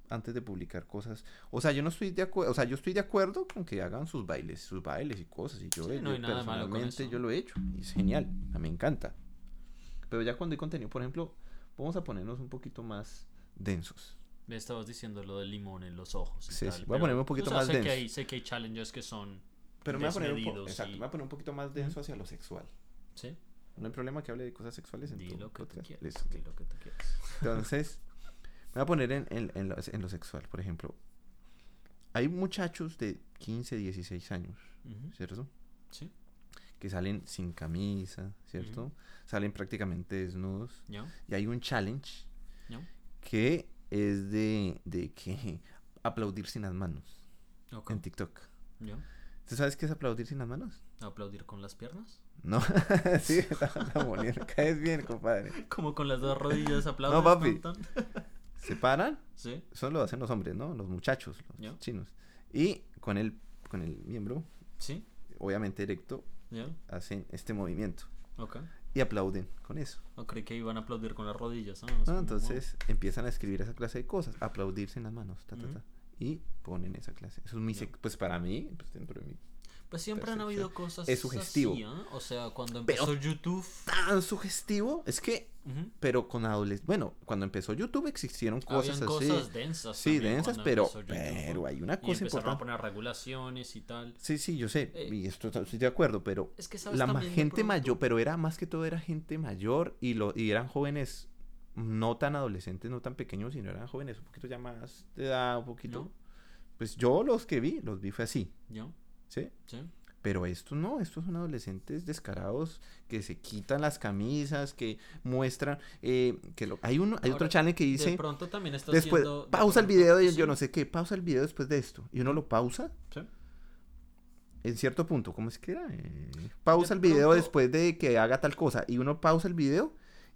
antes de publicar cosas. O sea, yo no estoy de acuerdo, o sea, yo estoy de acuerdo con que hagan sus bailes, sus bailes y cosas, y yo, Sí, yo no con personalmente yo lo he hecho, y es genial, a mí me encanta. Pero ya cuando hay contenido, por ejemplo, vamos a ponernos un poquito más densos. Me estabas diciendo lo del limón en los ojos. y Sí, tal, sí. Voy a ponerme un poquito o sea, más sé Que denso. hay, sé que hay challenges que son. Pero me voy a poner un, desmedidos exacto, y- me voy a poner un poquito más denso hacia lo sexual. Sí, No hay problema que hable de cosas sexuales en di tu lo que tú quieras. Di lo que tú quieras. Entonces, me voy a poner en, en- en lo, en lo sexual. Por ejemplo, hay muchachos de 15, 16 años, ¿cierto? Sí, Que salen sin camisa, ¿cierto? Salen prácticamente desnudos. Y hay un challenge que es de, de que aplaudir sin las manos en TikTok. ya. ¿Tú sabes qué es aplaudir sin las manos? ¿Aplaudir con las piernas? No, sí, está, está bonito. Caes bien, compadre. Como con las dos rodillas aplaudes. papi. tan, tan. Se paran, Sí, eso lo hacen los hombres, ¿no? Los muchachos, los chinos. Y con el, con el miembro, sí, obviamente erecto, ya. hacen este movimiento. Ok. Y aplauden con eso. No creí que iban a aplaudir con las rodillas. ¿no? ¿no? Entonces empiezan a escribir esa clase de cosas, aplaudirse en las manos, ta, ta, Ujú. ta, y ponen esa clase. Eso es muy, pues para mí, pues dentro de mí. Pues siempre han habido cosas es sugestivo. así, ¿ah? O sea, cuando Pero- empezó YouTube... Tan sugestivo. Es que, ujú, pero con adolescentes. Bueno, cuando empezó YouTube existieron cosas habían así. cosas densas sí, densas, pero, pero hay una y cosa empezaron a importante. poner regulaciones y tal. Sí, sí, yo sé. Eh, y esto estoy de acuerdo, pero Es que sabes la gente mayor, pero era más que todo era gente mayor y lo y eran jóvenes no tan adolescentes, no tan pequeños, sino eran jóvenes un poquito ya más de edad, un poquito. ¿No? Pues yo los que vi, los vi fue así, ¿Ya? ¿sí? ¿Sí? Pero estos no, estos son adolescentes descarados que se quitan las camisas, que muestran eh, que lo- hay uno, hay otro channel que De dice pronto también está después de pausa el video y sí, yo no sé qué, pausa el video después de esto y uno lo pausa sí. en cierto punto, ¿cómo es que era? Eh, pausa De el video pronto- después de que haga tal cosa y uno pausa el video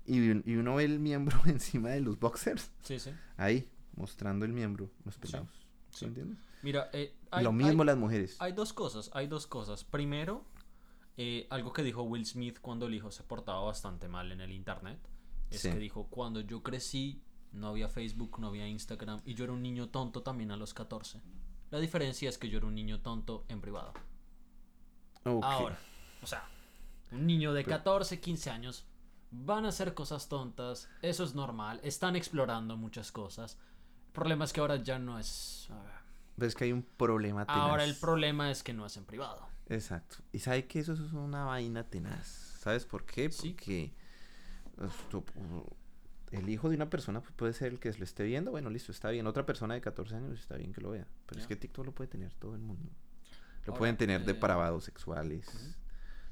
y, y uno ve el miembro encima de los boxers, Sí, sí. ahí, mostrando el miembro, los pelados. ¿Sí sí. entiendes? Mira, eh, hay, Lo mismo hay- las mujeres. hay dos cosas, hay dos cosas. Primero, eh, algo que dijo Will Smith cuando el hijo se portaba bastante mal en el internet. Es Sí. que dijo, cuando yo crecí, no había Facebook, no había Instagram, y yo era un niño tonto también a los 14. La diferencia es que yo era un niño tonto en privado. Ahora, o sea, un niño de Pero- 14, 15 años van a hacer cosas tontas, eso es normal, están explorando muchas cosas. El problema es que ahora ya no es... Ves que hay un problema tenaz. Ahora el problema es que no es en privado. Exacto. Y sabe que eso es una vaina tenaz. ¿Sabes por qué? Porque uh, el hijo de una persona pues, puede ser el que lo esté viendo. Bueno, listo, está bien. Otra persona de 14 años está bien que lo vea. Pero es que TikTok lo puede tener todo el mundo. Lo Ahora, pueden tener eh, depravados sexuales,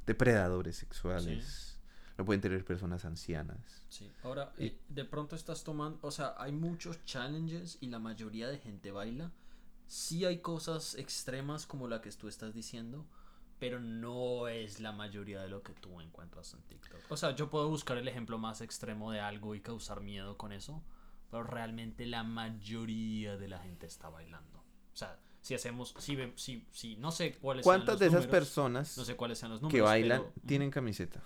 depredadores sexuales. Lo pueden tener personas ancianas. Sí, ahora Y- eh, de pronto estás tomando, o sea, hay muchos challenges y la mayoría de gente baila. Sí hay cosas extremas como la que tú estás diciendo, pero no es la mayoría de lo que tú encuentras en TikTok. O sea, yo puedo buscar el ejemplo más extremo de algo y causar miedo con eso, pero realmente la mayoría de la gente está bailando. O sea, si hacemos, si, si, si no sé cuáles sean ¿Cuántas los de esas personas no sé cuáles sean los números, que bailan pero, mm, tienen camiseta?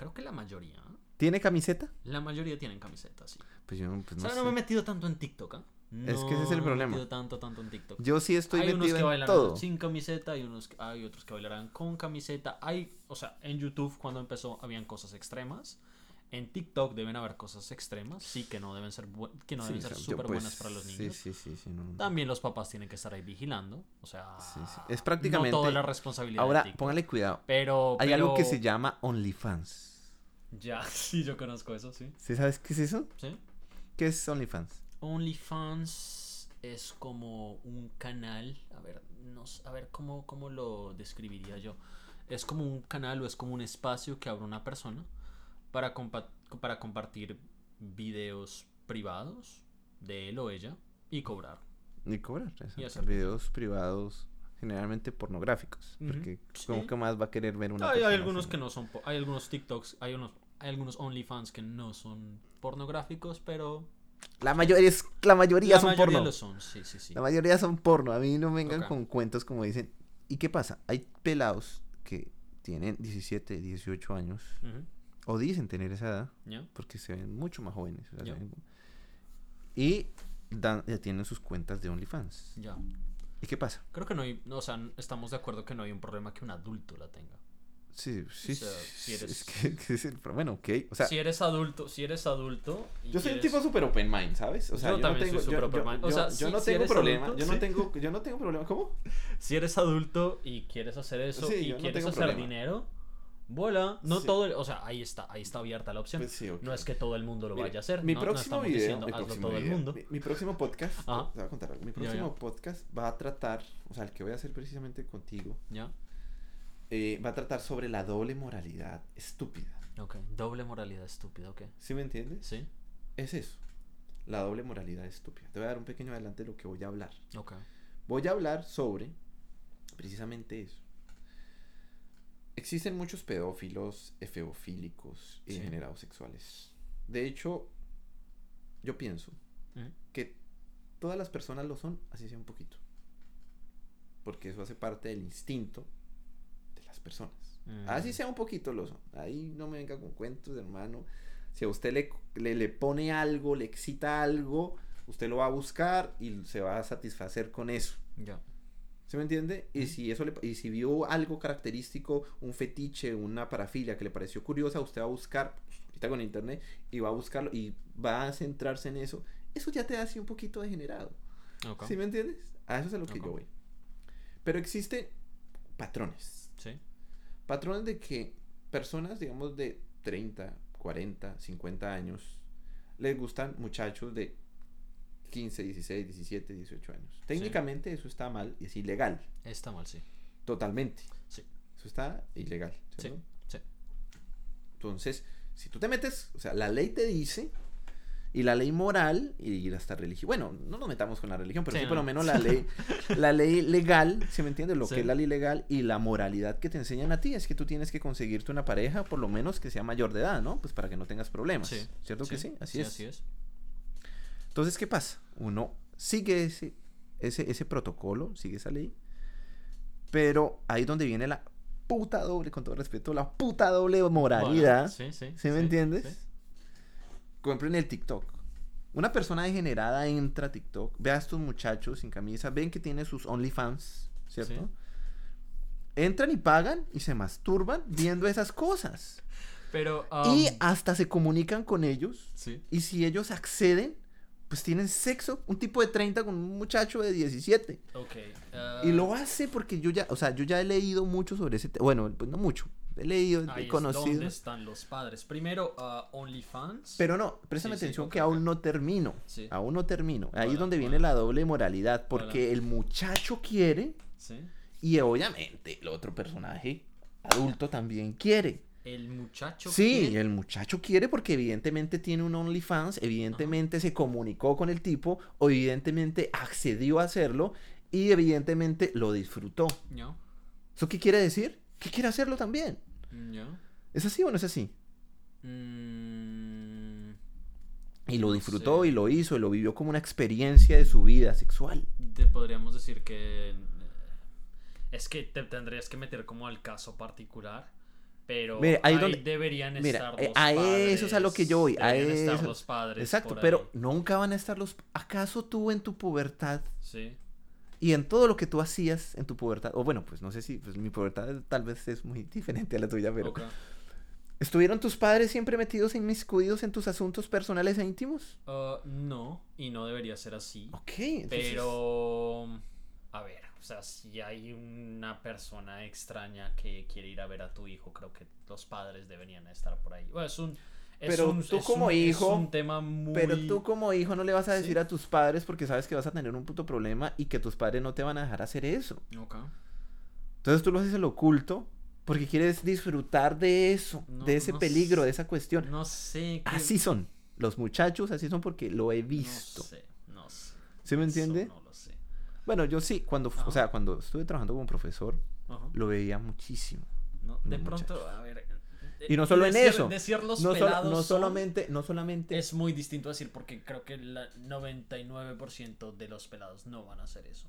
Creo que la mayoría. ¿Tiene camiseta? la mayoría tienen camisetas, sí. Pues yo pues, O no sea, no me he metido tanto en TikTok, ¿ah? Es que ese es el No me he problema. metido tanto, tanto en TikTok. Yo sí estoy hay unos metido que en bailarán todo. sin camiseta, hay, unos, hay otros que bailarán con camiseta. Hay, o sea, en YouTube cuando empezó habían cosas extremas. En TikTok deben haber cosas extremas, sí, que no deben ser, bu- que no deben ser súper pues, buenas para los niños. Sí, sí, sí. no, no. También los papás tienen que estar ahí vigilando. O sea. Es prácticamente- no toda la responsabilidad Ahora, de póngale cuidado. Pero, Hay algo que se llama OnlyFans. Ya, sí, yo conozco eso, sí. ¿Sí sabes qué es eso? ¿Sí? ¿Qué es OnlyFans? OnlyFans es como un canal, a ver, no, a ver cómo, cómo lo describiría yo. Es como un canal o es como un espacio que abre una persona para, compa- para compartir videos privados de él o ella y cobrar. Cobrar. Y hacer- Videos privados, generalmente pornográficos. Porque, sí. ¿cómo que más va a querer ver una Hay, persona algunos que no son, hay algunos TikToks, hay unos, hay algunos OnlyFans que no son pornográficos, pero La mayoría, es, la mayoría la son mayoría porno. lo son, sí, sí, sí. La mayoría son porno. A mí no vengan con cuentos como dicen. ¿Y qué pasa? Hay pelados que tienen 17, 18 años. Ujú, O dicen tener esa edad. ¿ya? Porque se ven mucho más jóvenes. o sea, se ven- Y dan, ya tienen sus cuentas de OnlyFans. Ya. ¿Y qué pasa? Creo que no hay, no, o sea, estamos de acuerdo que no hay un problema que un adulto la tenga. Sí, sí. sea, si eres- es que- que es el bueno, ok. O sea, si eres adulto, si eres adulto. yo soy un quieres- tipo super open mind, ¿sabes? O sea, Yo yo, también no tengo, soy yo, open mind. O sea, yo si- no si tengo eres problema. adulto, yo no sí. tengo, yo no tengo problema. ¿Cómo? Si eres adulto y quieres hacer eso Sí, y no quieres tengo hacer problema. dinero, vuela. No Sí. todo, el- o sea, ahí está, ahí está abierta la opción. Pues sí. No es que todo el mundo lo vaya a hacer. Mi no, no próximo estamos video, diciendo mi hazlo próximo todo el mundo. Mi, mi próximo podcast, Ajá. te voy a contar algo. Mi Ya, próximo ya. podcast va a tratar, o sea, el que voy a hacer precisamente contigo, ¿Ya? eh, va a tratar sobre la doble moralidad estúpida. Ok. Doble moralidad estúpida, ok. ¿Sí me entiendes? Sí. Es eso. La doble moralidad estúpida. Te voy a dar un pequeño adelante de lo que voy a hablar. Ok. Voy a hablar sobre precisamente eso. Existen muchos pedófilos, efebofílicos y Sí. degenerados sexuales. De hecho, yo pienso que todas las personas lo son, así sea un poquito. Porque eso hace parte del instinto de las personas. Así Mm. sea un poquito lo son. Ahí no me venga con cuentos, hermano. Si a usted le, le, le pone algo, le excita algo, usted lo va a buscar y se va a satisfacer con eso. Ya. ¿Se me entiende? Y si eso le, y si vio algo característico, un fetiche, una parafilia que le pareció curiosa, usted va a buscar, ahorita con internet, y va a buscarlo y va a centrarse en eso. Eso ya te hace un poquito degenerado. ¿Sí me entiendes? A eso es a lo que yo voy. Pero existen patrones. Sí. Patrones de que personas, digamos, de 30, 40, 50 años, les gustan muchachos de 15, 16, 17, 18 años. Técnicamente eso está mal y es ilegal. Está mal, sí. Totalmente. Sí. Eso está ilegal. Sí. ¿cierto? Sí. Entonces, si tú te metes, o sea, la ley te dice, y la ley moral, y hasta religión, bueno, no nos metamos con la religión, pero Sí, sí, no. por lo menos la ley, la ley legal, ¿se me entiende? Lo Sí. que es la ley legal y la moralidad que te enseñan a ti es que tú tienes que conseguirte una pareja, por lo menos que sea mayor de edad, ¿no? Pues para que no tengas problemas. Sí. ¿Cierto que sí? Así es. Así es. Entonces, ¿qué pasa? Uno sigue ese, ese, ese protocolo, sigue esa ley, pero ahí donde viene la puta doble, con todo respeto, la puta doble moralidad. Bueno, sí, sí. ¿Sí me sí, entiendes? sí. Compren el TikTok. Una persona degenerada entra a TikTok, ve a estos muchachos sin camisa, ven que tiene sus OnlyFans, ¿cierto? Sí. Entran y pagan y se masturban viendo esas cosas. Pero. y um, hasta se comunican con ellos. Sí. Y si ellos acceden, pues tienen sexo. Un tipo de 30 con un muchacho de 17. Ok. ah, Y lo hace porque yo ya, o sea, yo ya he leído mucho sobre ese tema. Bueno, pues no mucho. He leído, ahí he es conocido. donde están los padres. Primero, ah, OnlyFans. Pero no, préstame Sí, atención que aún no termino. Sí. Aún no termino. Ahí es Hola, donde viene la doble moralidad. Porque Hola. el muchacho quiere Sí. y obviamente el otro personaje adulto también quiere. El muchacho. Sí, quiere- el muchacho quiere porque evidentemente tiene un OnlyFans, evidentemente se comunicó con el tipo, o evidentemente accedió a hacerlo y evidentemente lo disfrutó. ¿No? ¿Eso qué quiere decir? Que quiere hacerlo también. ¿No? ¿Es así o no es así? Mm, Y lo No disfrutó sé. y lo hizo y lo vivió como una experiencia de su vida sexual. te podríamos decir que. eh, Es que te tendrías que meter como al caso particular. Pero Mire, ahí ahí, donde- deberían mira, estar eh, los a padres. eso es a lo que yo voy, a estar eso- los padres. Exacto, pero nunca van a estar los... ¿Acaso tú en tu pubertad Sí. y en todo lo que tú hacías en tu pubertad, o bueno, pues no sé si pues, mi pubertad tal vez es muy diferente a la tuya, pero. ¿estuvieron tus padres siempre metidos inmiscuidos en tus asuntos personales e íntimos? Ah, no, y no debería ser así. Ok, entonces- Pero, a ver, o sea, si hay una persona extraña que quiere ir a ver a tu hijo, creo que los padres deberían estar por ahí. Bueno, es un. es Pero un- tú es como un- hijo- Es un tema muy. Pero tú como hijo no le vas a decir Sí. a tus padres porque sabes que vas a tener un puto problema y que tus padres no te van a dejar hacer eso. Ok. Entonces tú lo haces en lo oculto porque quieres disfrutar de eso, No, de ese no peligro, sé. de esa cuestión. No sé. Así son. Los muchachos así son porque lo he No visto. sé, no sé. ¿Sí me Eso entiende? No lo sé. Bueno, yo sí, cuando, Ajá. o sea, cuando estuve trabajando como profesor, Ajá. lo veía muchísimo. No, de No, pronto, muchachos. a ver. Y no solo en eso. Decir los No, pelados no son- solamente, no solamente Es muy distinto decir porque creo que el 99% de los pelados no van a hacer eso.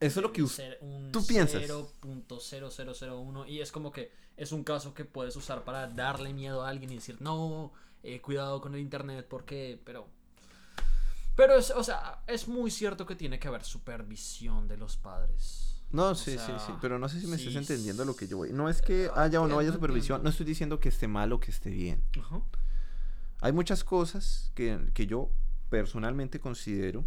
eso es lo que usted... tú piensas. 0.0001 y es como que es un caso que puedes usar para darle miedo a alguien y decir no eh, cuidado con el internet porque pero pero es o sea es muy cierto que tiene que haber supervisión de los padres No, O sí, sí, sea, sí, pero no sé si me sí, estás entendiendo lo que yo voy. No es que Ah, haya o no haya supervisión, no estoy diciendo que esté mal o que esté bien. Ajá. Hay muchas cosas que, que yo personalmente considero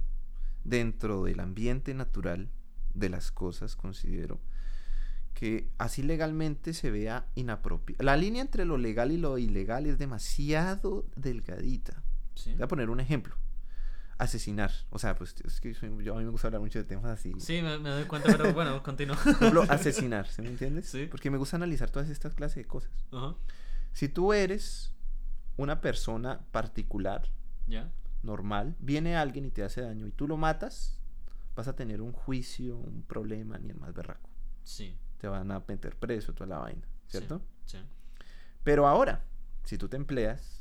dentro del ambiente natural de las cosas, considero que así legalmente se vea inapropiado. La línea entre lo legal y lo ilegal es demasiado delgadita. sí Voy a poner un ejemplo. Asesinar. O sea, pues es que yo, a mí me gusta hablar mucho de temas así. Sí, me, me doy cuenta pero bueno continúa Por ejemplo, asesinar, ¿sí me entiendes? Sí. Porque me gusta analizar todas estas clases de cosas. Ajá. Si tú eres una persona particular, ya normal, viene alguien y te hace daño y tú lo matas, vas a tener un juicio, un problema, ni el más berraco. sí Te van a meter preso, toda la vaina, ¿cierto? sí Pero ahora, si tú te empleas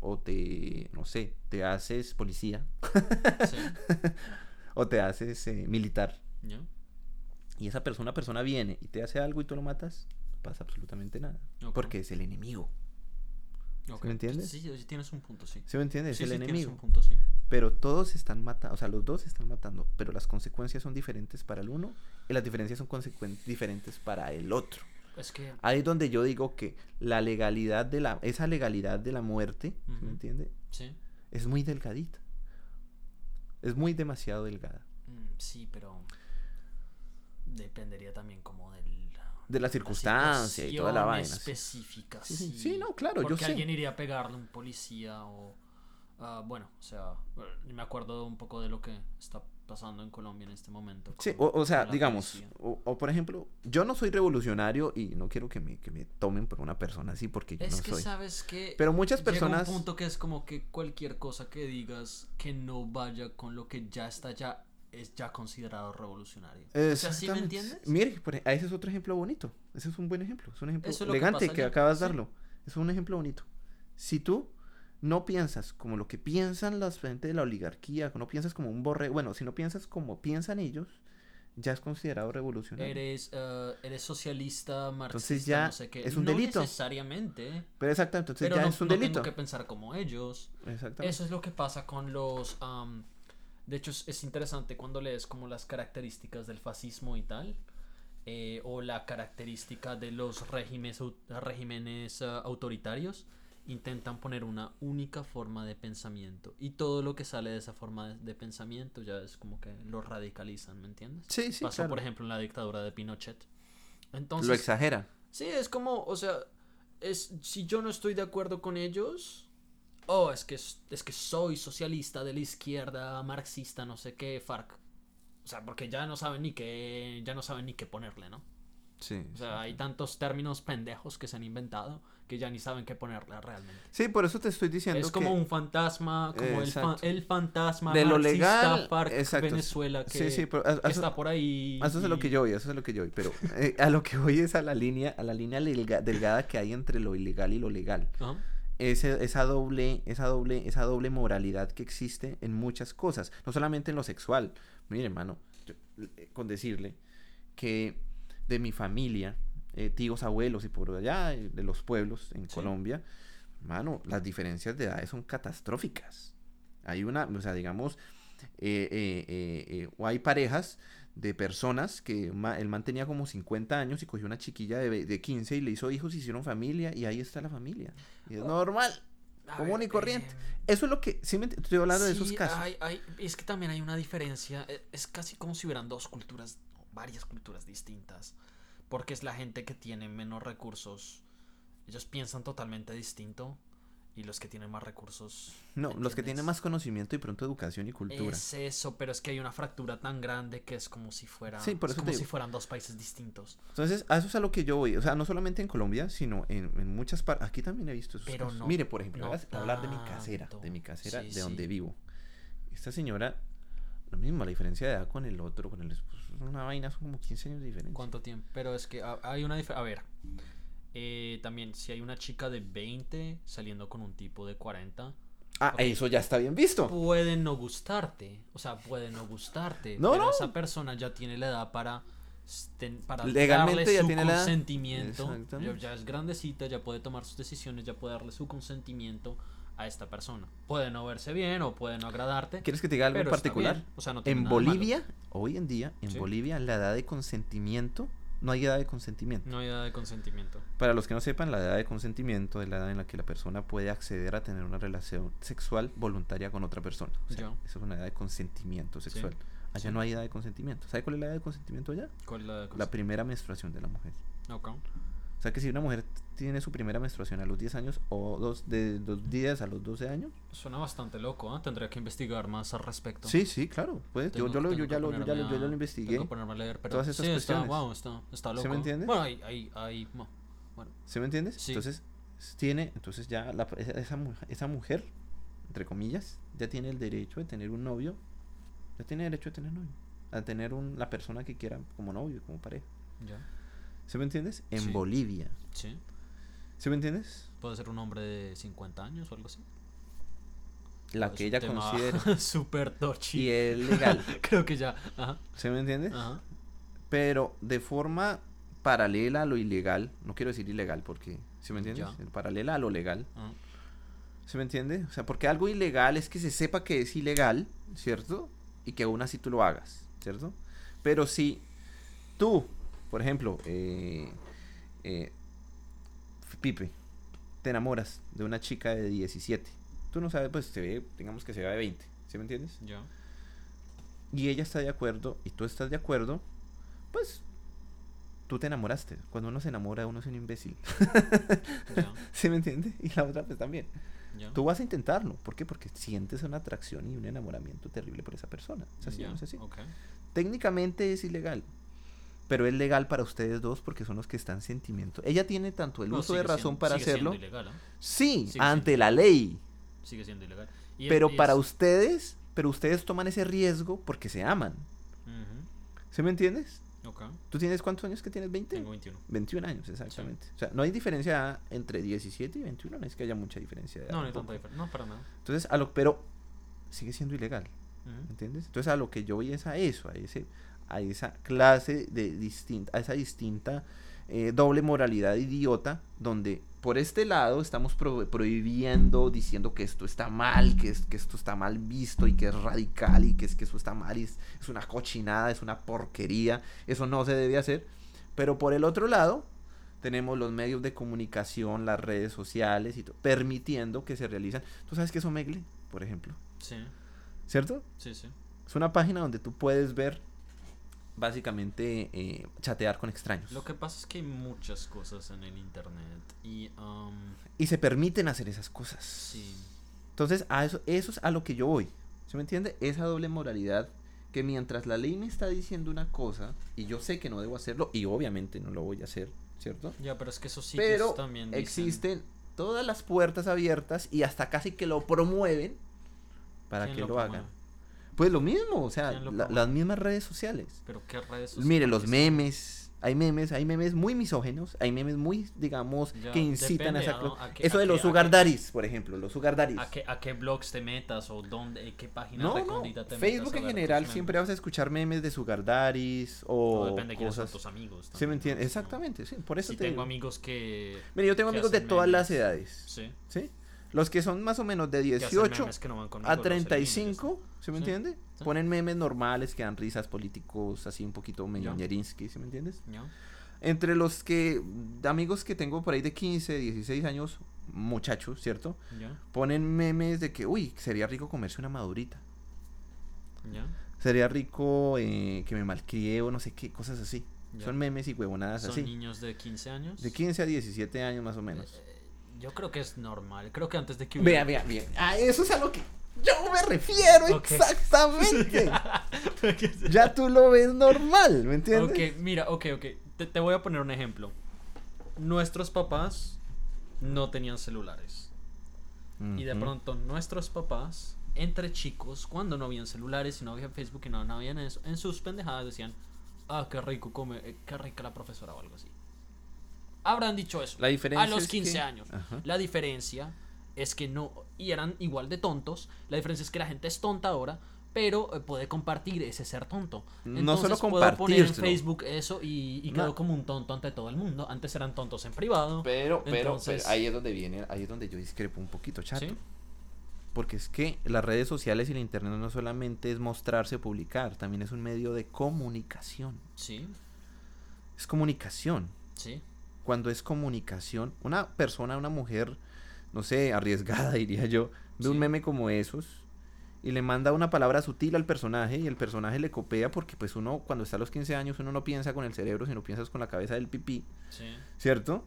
o te, no sé, te haces policía sí o te haces eh, militar y esa persona, persona viene y te hace algo y tú lo matas, no pasa absolutamente nada. Porque es el enemigo. Me entiendes? Sí, sí, tienes un punto, sí. ¿Sí me entiendes? Es Sí, el sí, tienes enemigo. un punto, sí. pero todos están matando, o sea, los dos se están matando, pero las consecuencias son diferentes para el uno y las diferencias son diferentes para el otro. Es que. Ahí es donde yo digo que la legalidad de la, esa legalidad de la muerte, ¿sí Ujú. ¿me entiende? Sí. Es muy delgadita. Es muy demasiado delgada. Mm, sí, pero. Dependería también como del. De la circunstancia y toda la vaina. específica. Sí, sí, sí. no, claro, yo Porque sé. alguien iría a pegarle a un policía o. ah, bueno, o sea, eh, me acuerdo un poco de lo que está pasando en Colombia en este momento. Sí, o, o sea, digamos, o, o por ejemplo, yo no soy revolucionario y no quiero que me, que me tomen por una persona así porque yo Es no que soy. sabes que. Pero muchas llega personas... un punto que es como que cualquier cosa que digas que no vaya con lo que ya está ya es ya considerado revolucionario. O sea, ¿sí me entiendes? Mire, por ese es otro ejemplo bonito. Ese es un buen ejemplo. Es un ejemplo Eso que elegante que, allá, acabas de sí. darlo. Es un ejemplo bonito. Si tú no piensas como lo que piensan las gente de la oligarquía, no piensas como un borre, bueno, si no piensas como piensan ellos, ya es considerado revolucionario. Eres, eh, eres socialista, marxista, Entonces ya no sé qué. es un No delito. necesariamente, Pero exactamente, entonces pero ya no, es un no delito. tengo que pensar como ellos. Exactamente. Eso es lo que pasa con los... am, de hecho, es, es interesante cuando lees como las características del fascismo y tal. eh, o la característica de los regímenes, regímenes ah, autoritarios. Intentan poner una única forma de pensamiento. Y todo lo que sale de esa forma de, de pensamiento ya es como que lo radicalizan, ¿me entiendes? Sí, sí, Pasó, claro. por ejemplo, en la dictadura de Pinochet. Entonces, Lo exageran. Sí, es como, o sea, es si yo no estoy de acuerdo con ellos, oh, es que es, es que soy socialista de la izquierda, marxista, no sé qué, FARC. O sea, porque ya no saben ni qué, ya no saben ni qué ponerle, ¿no? Sí. O sea, hay tantos términos pendejos que se han inventado que ya ni saben qué ponerle realmente. Sí, por eso te estoy diciendo Es como que- un fantasma, como el, fa- el fantasma De lo legal. Venezuela, que, Sí, sí, pero a- a que eso- está por ahí. Eso es lo que yo voy, eso es lo que yo voy, pero eh, a lo que voy es a la línea, a la línea delga- delgada que hay entre lo ilegal y lo legal. Ajá. Ese- esa doble, esa doble, esa doble moralidad que existe en muchas cosas, no solamente en lo sexual. Mire, hermano, yo- eh, con decirle que de mi familia, eh, tíos, abuelos y por allá eh, de los pueblos en Sí. Colombia, hermano, las diferencias de edades son catastróficas. Hay una, o sea, digamos, eh, o hay parejas de personas que ma- el man tenía como 50 años y cogió una chiquilla de, de 15 y le hizo hijos, hicieron familia y ahí está la familia. Y es normal, A común y corriente. Eso es lo que, sí, me estoy hablando de esos casos. hay- hay- es que también hay una diferencia. Es casi como si hubieran dos culturas, varias culturas distintas. Porque es la gente que tiene menos recursos. Ellos piensan totalmente distinto. Y los que tienen más recursos. no, ¿me los que tienen más conocimiento y pronto educación y cultura. Es eso, pero es que hay una fractura tan grande que es como si fuera. Sí, por es eso como te si fueran dos países distintos. Entonces, a eso es a lo que yo voy. O sea, no solamente en Colombia, sino en, en muchas partes. Aquí también he visto esos Pero no- Mire, por ejemplo, no hablar de mi casera. De mi casera, Sí, de donde sí. vivo. Esta señora, lo mismo, la diferencia de edad con el otro, con el esposo. es Una vaina, son como 15 años de diferencia. ¿Cuánto tiempo? Pero es que ha- hay una diferencia. A ver. eh, también, si hay una chica de 20 saliendo con un tipo de 40, Ah, Ok. eso ya está bien visto. puede no gustarte. O sea, puede no gustarte. No, pero no. esa persona ya tiene la edad para. Para Legalmente darle ya su tiene la edad. consentimiento. Ya, ya es grandecita, ya puede tomar sus decisiones, ya puede darle su consentimiento a esta persona. Puede no verse bien o puede no agradarte. ¿Quieres que te diga algo en particular? bien, O sea, no tiene En malo. Bolivia, hoy en día, en Sí. Bolivia, la edad de consentimiento, no hay edad de consentimiento. No hay edad de consentimiento. Para los que no sepan, la edad de consentimiento es la edad en la que la persona puede acceder a tener una relación sexual voluntaria con otra persona. O sea, eso es una edad de consentimiento sexual. Allá sí. no hay edad de consentimiento. ¿Sabe cuál es la edad de consentimiento allá? ¿Cuál es la edad de La primera menstruación de la mujer. Ok. O sea que si una mujer tiene su primera menstruación a los 10 años o dos, de dos días a los 12 años. Suena bastante loco, ¿eh? Tendría que investigar más al respecto. Sí, sí, claro. Pues, yo, Tengo- yo, lo, yo, tengo ya lo, yo, ya lo, yo ya a- lo investigué. Tengo que ponerme a leer, pero Todas esas sí, cuestiones. Está, wow, está, está ¿Sí loco. me entiendes? Bueno, hay, hay, no, bueno, ¿Sí me entiendes? Sí. Entonces, tiene, entonces ya la- esa, esa mu- esa mujer, entre comillas, ya tiene el derecho de tener un novio. Ya tiene derecho de tener novio. A tener un, la persona que quiera como novio, como pareja. ya. ¿Sí me entiendes? En Sí. Bolivia. Sí. ¿Sí me entiendes? Puede ser un hombre de 50 años o algo así. La que ella tema considere. Súper touchy. y es legal. Creo que ya. Ajá. ¿Sí me entiendes? Ajá. Pero de forma paralela a lo ilegal, no quiero decir ilegal porque, ¿sí me entiendes? Ya. Paralela a lo legal, ajá. ¿Se me entiende? O sea, porque algo ilegal es que se sepa que es ilegal, ¿cierto? Y que aún así tú lo hagas, ¿cierto? Pero si tú, por ejemplo, eh, eh, Pipe, te enamoras de una chica de 17, tú no sabes, pues se ve, digamos que se ve de 20, ¿sí me entiendes? Ya. Y ella está de acuerdo y tú estás de acuerdo, pues tú te enamoraste. Cuando uno se enamora, uno es un imbécil. Ya. ¿Sí me entiende? Y la otra pues también. Ya. Tú vas a intentarlo. ¿Por qué? Porque sientes una atracción y un enamoramiento terrible por esa persona. ¿Es así no es así? ok. Técnicamente es ilegal. Pero es legal para ustedes dos porque son los que están en sentimiento. Ella tiene tanto el No, uso de razón siendo- para sigue hacerlo. Siendo ilegal, ¿ah? Sí, Sigue ante siendo la ley. Sigue siendo ilegal. Y- Pero para es- ustedes, pero ustedes toman ese riesgo porque se aman. ¿Sí me entiendes? Ok. ¿Tú tienes cuántos años que tienes? ¿20? Tengo 21. 21 años, exactamente. O sea, no hay diferencia entre 17 y 21, no es que haya mucha diferencia de edad No, no hay tanta diferencia. No, para nada. Entonces, a lo, pero sigue siendo ilegal, Ujú. ¿entiendes? Entonces, a lo que yo voy es a eso, a ese a esa clase de distinta, a esa distinta eh, doble moralidad idiota, donde por este lado estamos pro- prohibiendo, diciendo que esto está mal, que, es, que esto está mal visto y que es radical y que es que eso está mal y es, es una cochinada, es una porquería, eso no se debe hacer. Pero por el otro lado, tenemos los medios de comunicación, las redes sociales y todo, permitiendo que se realizan. ¿Tú sabes qué es Omegle, por ejemplo? Sí, ¿Cierto? sí, sí. Es una página donde tú puedes ver, básicamente, eh, chatear con extraños. Lo que pasa es que hay muchas cosas en el internet y um, Y se permiten hacer esas cosas. sí, Entonces, a eso, eso es a lo que yo voy. ¿Se me entiende? Esa doble moralidad que mientras la ley me está diciendo una cosa y yo sé que no debo hacerlo y obviamente no lo voy a hacer, ¿cierto? ya, pero es que esos sitios Pero también dicen- existen todas las puertas abiertas y hasta casi que lo promueven para ¿Quién que lo, hagan. Pues lo mismo, o sea, ¿Quién lo la- las mismas redes sociales. Pero qué redes Mire, sociales los son? memes, hay memes, hay memes muy misógenos, hay memes muy, digamos, Ya, que incitan a depende, esa... ¿no? A qué- Eso a de qué- los a sugar daddies, por ejemplo, los sugar daddies. ¿A qué, ¿A qué blogs te metas o dónde, qué página No, no, te metas Facebook a en general siempre memes? vas a escuchar memes de sugar daddies O o depende de quiénes son tus amigos. ¿Sí me también, entiendes? ¿no? Exactamente, sí, por eso Sí, te tengo digo. amigos que... Mire, yo tengo amigos de hacen todas las memes. edades, Sí. ¿sí? Los que son más o menos de que hacen 18 memes que no van conmigo, a los elimino y ya 35, ¿sí me Sí, entiende? sí. Ponen memes normales que dan risas políticos, así un poquito medio Ya. ñerinsky, ¿sí me entiendes? Entre los que, amigos que tengo por ahí de 15, 16 años, muchachos, ¿cierto? ¿Ya? Ponen memes de que, uy, sería rico comerse una madurita. ¿Ya? Sería rico eh, que me malcrié o no sé qué, cosas así. Son memes y huevonadas ¿Son así. niños de 15 años? De 15 a 17 años más o menos. Eh, Yo creo que es normal. Creo que antes de que Vea, hubiera- vea, vea. A eso es a lo que yo me refiero exactamente. ya tú lo ves normal, ¿me entiendes? Ok, mira, ok, ok. Te, te voy a poner un ejemplo. Nuestros papás no tenían celulares. Y de pronto nuestros papás, entre chicos, cuando no habían celulares y no había Facebook y no, no habían eso, en sus pendejadas decían, ah, qué rico come, eh, qué rica la profesora o algo así. Habrán dicho eso. La diferencia a los es 15 que- años. Ajá. La diferencia es que no, y eran igual de tontos, la diferencia es que la gente es tonta ahora, pero eh, puede compartir ese ser tonto. No solo Entonces, puedo poner en. Facebook eso y, y No. quedó como un tonto ante todo el mundo. Antes eran tontos en privado. Pero, pero, Entonces- pero ahí es donde viene, ahí es donde yo discrepo un poquito, chato. ¿Sí? Porque es que las redes sociales y el internet no solamente es mostrarse o publicar, también es un medio de comunicación. Sí, Es comunicación. sí. Cuando es comunicación, una persona, una mujer, no sé, arriesgada diría yo, ve un meme como esos y le manda una palabra sutil al personaje y el personaje le copia porque pues uno cuando está a los 15 años uno no piensa con el cerebro, sino piensas con la cabeza del pipí, Sí. ¿cierto?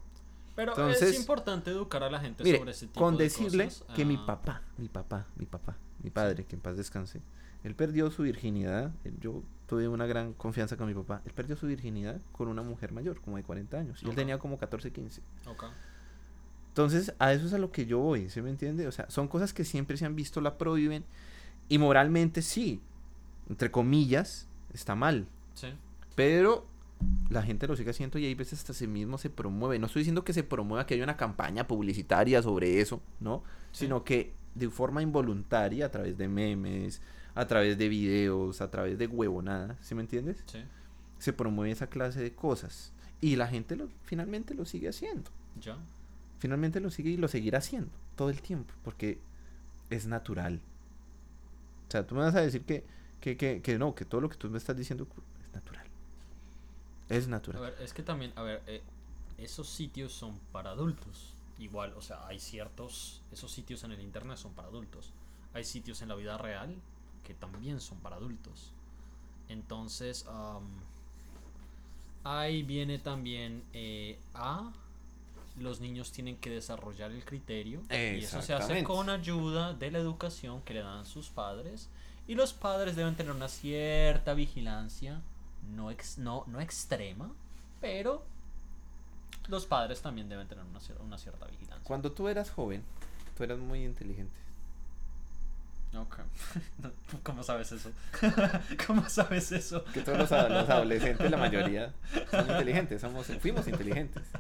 Pero Entonces, es importante educar a la gente Mire, sobre ese tipo con de decirle cosas. que mi Ah, papá, mi papá, mi papá, mi padre, que en paz descanse, él perdió su virginidad, yo tuve una gran confianza con mi papá, él perdió su virginidad con una mujer mayor, como de 40 años, y él tenía como 14, 15. ok. Entonces, a eso es a lo que yo voy, ¿se me entiende? O sea, son cosas que siempre se han visto, la prohíben, y moralmente sí, entre comillas, está mal, Sí. pero la gente lo sigue haciendo y hay veces hasta sí mismo se promueve. No estoy diciendo que se promueva, que haya una campaña publicitaria sobre eso, ¿no? Sí. Sino que de forma involuntaria, a través de memes, a través de videos, a través de huevonadas, ¿sí me entiendes? Sí. Se promueve esa clase de cosas. Y la gente lo, finalmente lo sigue haciendo. Ya. finalmente lo sigue y lo seguirá haciendo todo el tiempo, porque es natural. O sea, tú me vas a decir que, que, que, que no, que todo lo que tú me estás diciendo es natural. Es A natural. ver, es que también, a ver, eh, esos sitios son para adultos. Igual, o sea, hay ciertos, esos sitios en el internet son para adultos. Hay sitios en la vida real que también son para adultos. Entonces, am, ahí viene también eh, a los niños tienen que desarrollar el criterio y eso se hace con ayuda de la educación que le dan sus padres y los padres deben tener una cierta vigilancia no ex- no, no extrema pero los padres también deben tener una, cier- una cierta vigilancia Cuando tú eras joven, tú eras muy inteligente. Ok. ¿Cómo sabes eso? ¿Cómo sabes eso? Que todos los, los adolescentes, la mayoría, son inteligentes. Somos, fuimos inteligentes.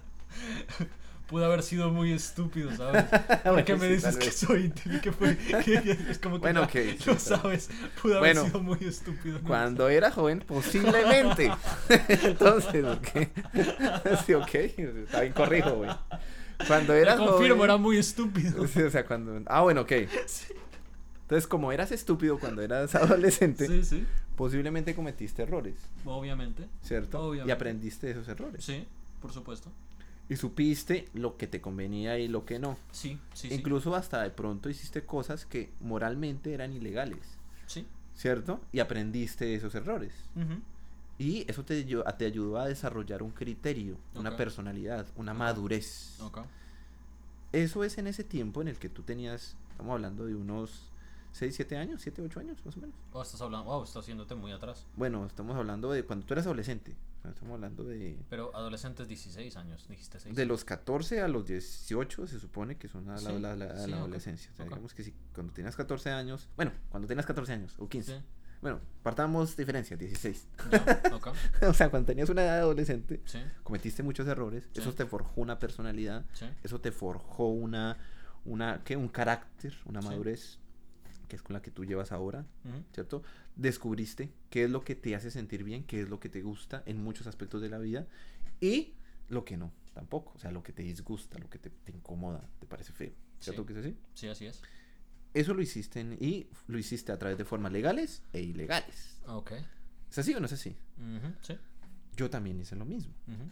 Pude haber sido muy estúpido, ¿sabes? Porque me dices que soy inteligente, que fue, que- es como que Bueno, ya ok, sí, sabes. Pude haber Bueno, sido muy estúpido. ¿no? Cuando era joven, posiblemente. Entonces, ok. Sí, ok. Está bien, corrijo, güey. Cuando Te eras confirmo, joven. era muy estúpido. Sí, o sea, cuando. Ah, bueno, ok. Sí, Entonces, como eras estúpido cuando eras adolescente, sí, sí, posiblemente cometiste errores, obviamente. ¿cierto? Y Obviamente. aprendiste de esos errores. Sí, por supuesto. Y supiste lo que te convenía y lo que no. Sí, sí, sí. Incluso hasta de pronto hiciste cosas que moralmente eran ilegales, Sí. ¿cierto? Y aprendiste de esos errores. Y eso te, te ayudó a desarrollar un criterio, una personalidad, una madurez. Eso es en ese tiempo en el que tú tenías, estamos hablando de unos 6, 7 años, 7, 8 años más o menos. Oh, estás hablando, wow, estás haciéndote muy atrás. Bueno, estamos hablando de cuando tú eras adolescente. Estamos hablando de, Pero adolescentes 16 años, dijiste 6. de los 14 a los 18 se supone que son a la, Sí, la- la- la sí, ok, adolescencia. O sea, digamos que si cuando tenías 14 años, bueno, cuando tenías 14 años o 15. Sí. Bueno, partamos diferencia, 16. Ya, ok. o sea, cuando tenías una edad adolescente, cometiste muchos errores, eso te forjó una personalidad, eso te forjó una, una, ¿qué? Un carácter, una madurez, que es con la que tú llevas ahora. ¿cierto? Descubriste qué es lo que te hace sentir bien, qué es lo que te gusta en muchos aspectos de la vida y lo que no, tampoco, o sea, lo que te disgusta, lo que te, te incomoda, te parece feo, ¿cierto Sí. que es así? Sí, así es. Eso lo hiciste en- y lo hiciste a través de formas legales e ilegales. Ok. ¿Es así o no es así? Sí. Yo también hice lo mismo. ujú.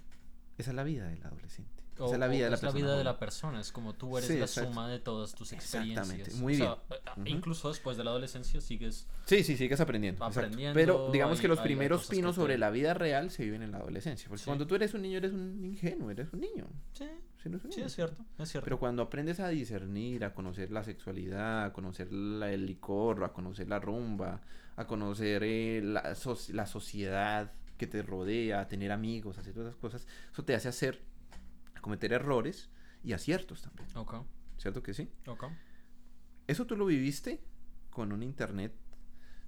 Esa es la vida del adolescente. O- Esa es la vida de la es persona. vida de joven. la persona, es como tú eres Sí, la exacto. suma de todas tus experiencias. Exactamente, muy O sea, bien. eh, Ujú. Incluso después de la adolescencia sigues Sí, sí, sigues aprendiendo. Aprendiendo, Pero digamos hay- que los primeros pinos te- sobre la vida real se viven en la adolescencia. Porque Sí. cuando tú eres un niño, eres un ingenuo, eres un niño. Sí, Sí, un es cierto, es cierto. Pero cuando aprendes a discernir, a conocer la sexualidad, a conocer la- el licor, a conocer la rumba, a conocer eh, la, la sociedad que te rodea, a tener amigos, hacer todas esas cosas, eso te hace hacer, cometer errores y aciertos también. Ok, ¿Cierto que sí? ok. Eso tú lo viviste con un internet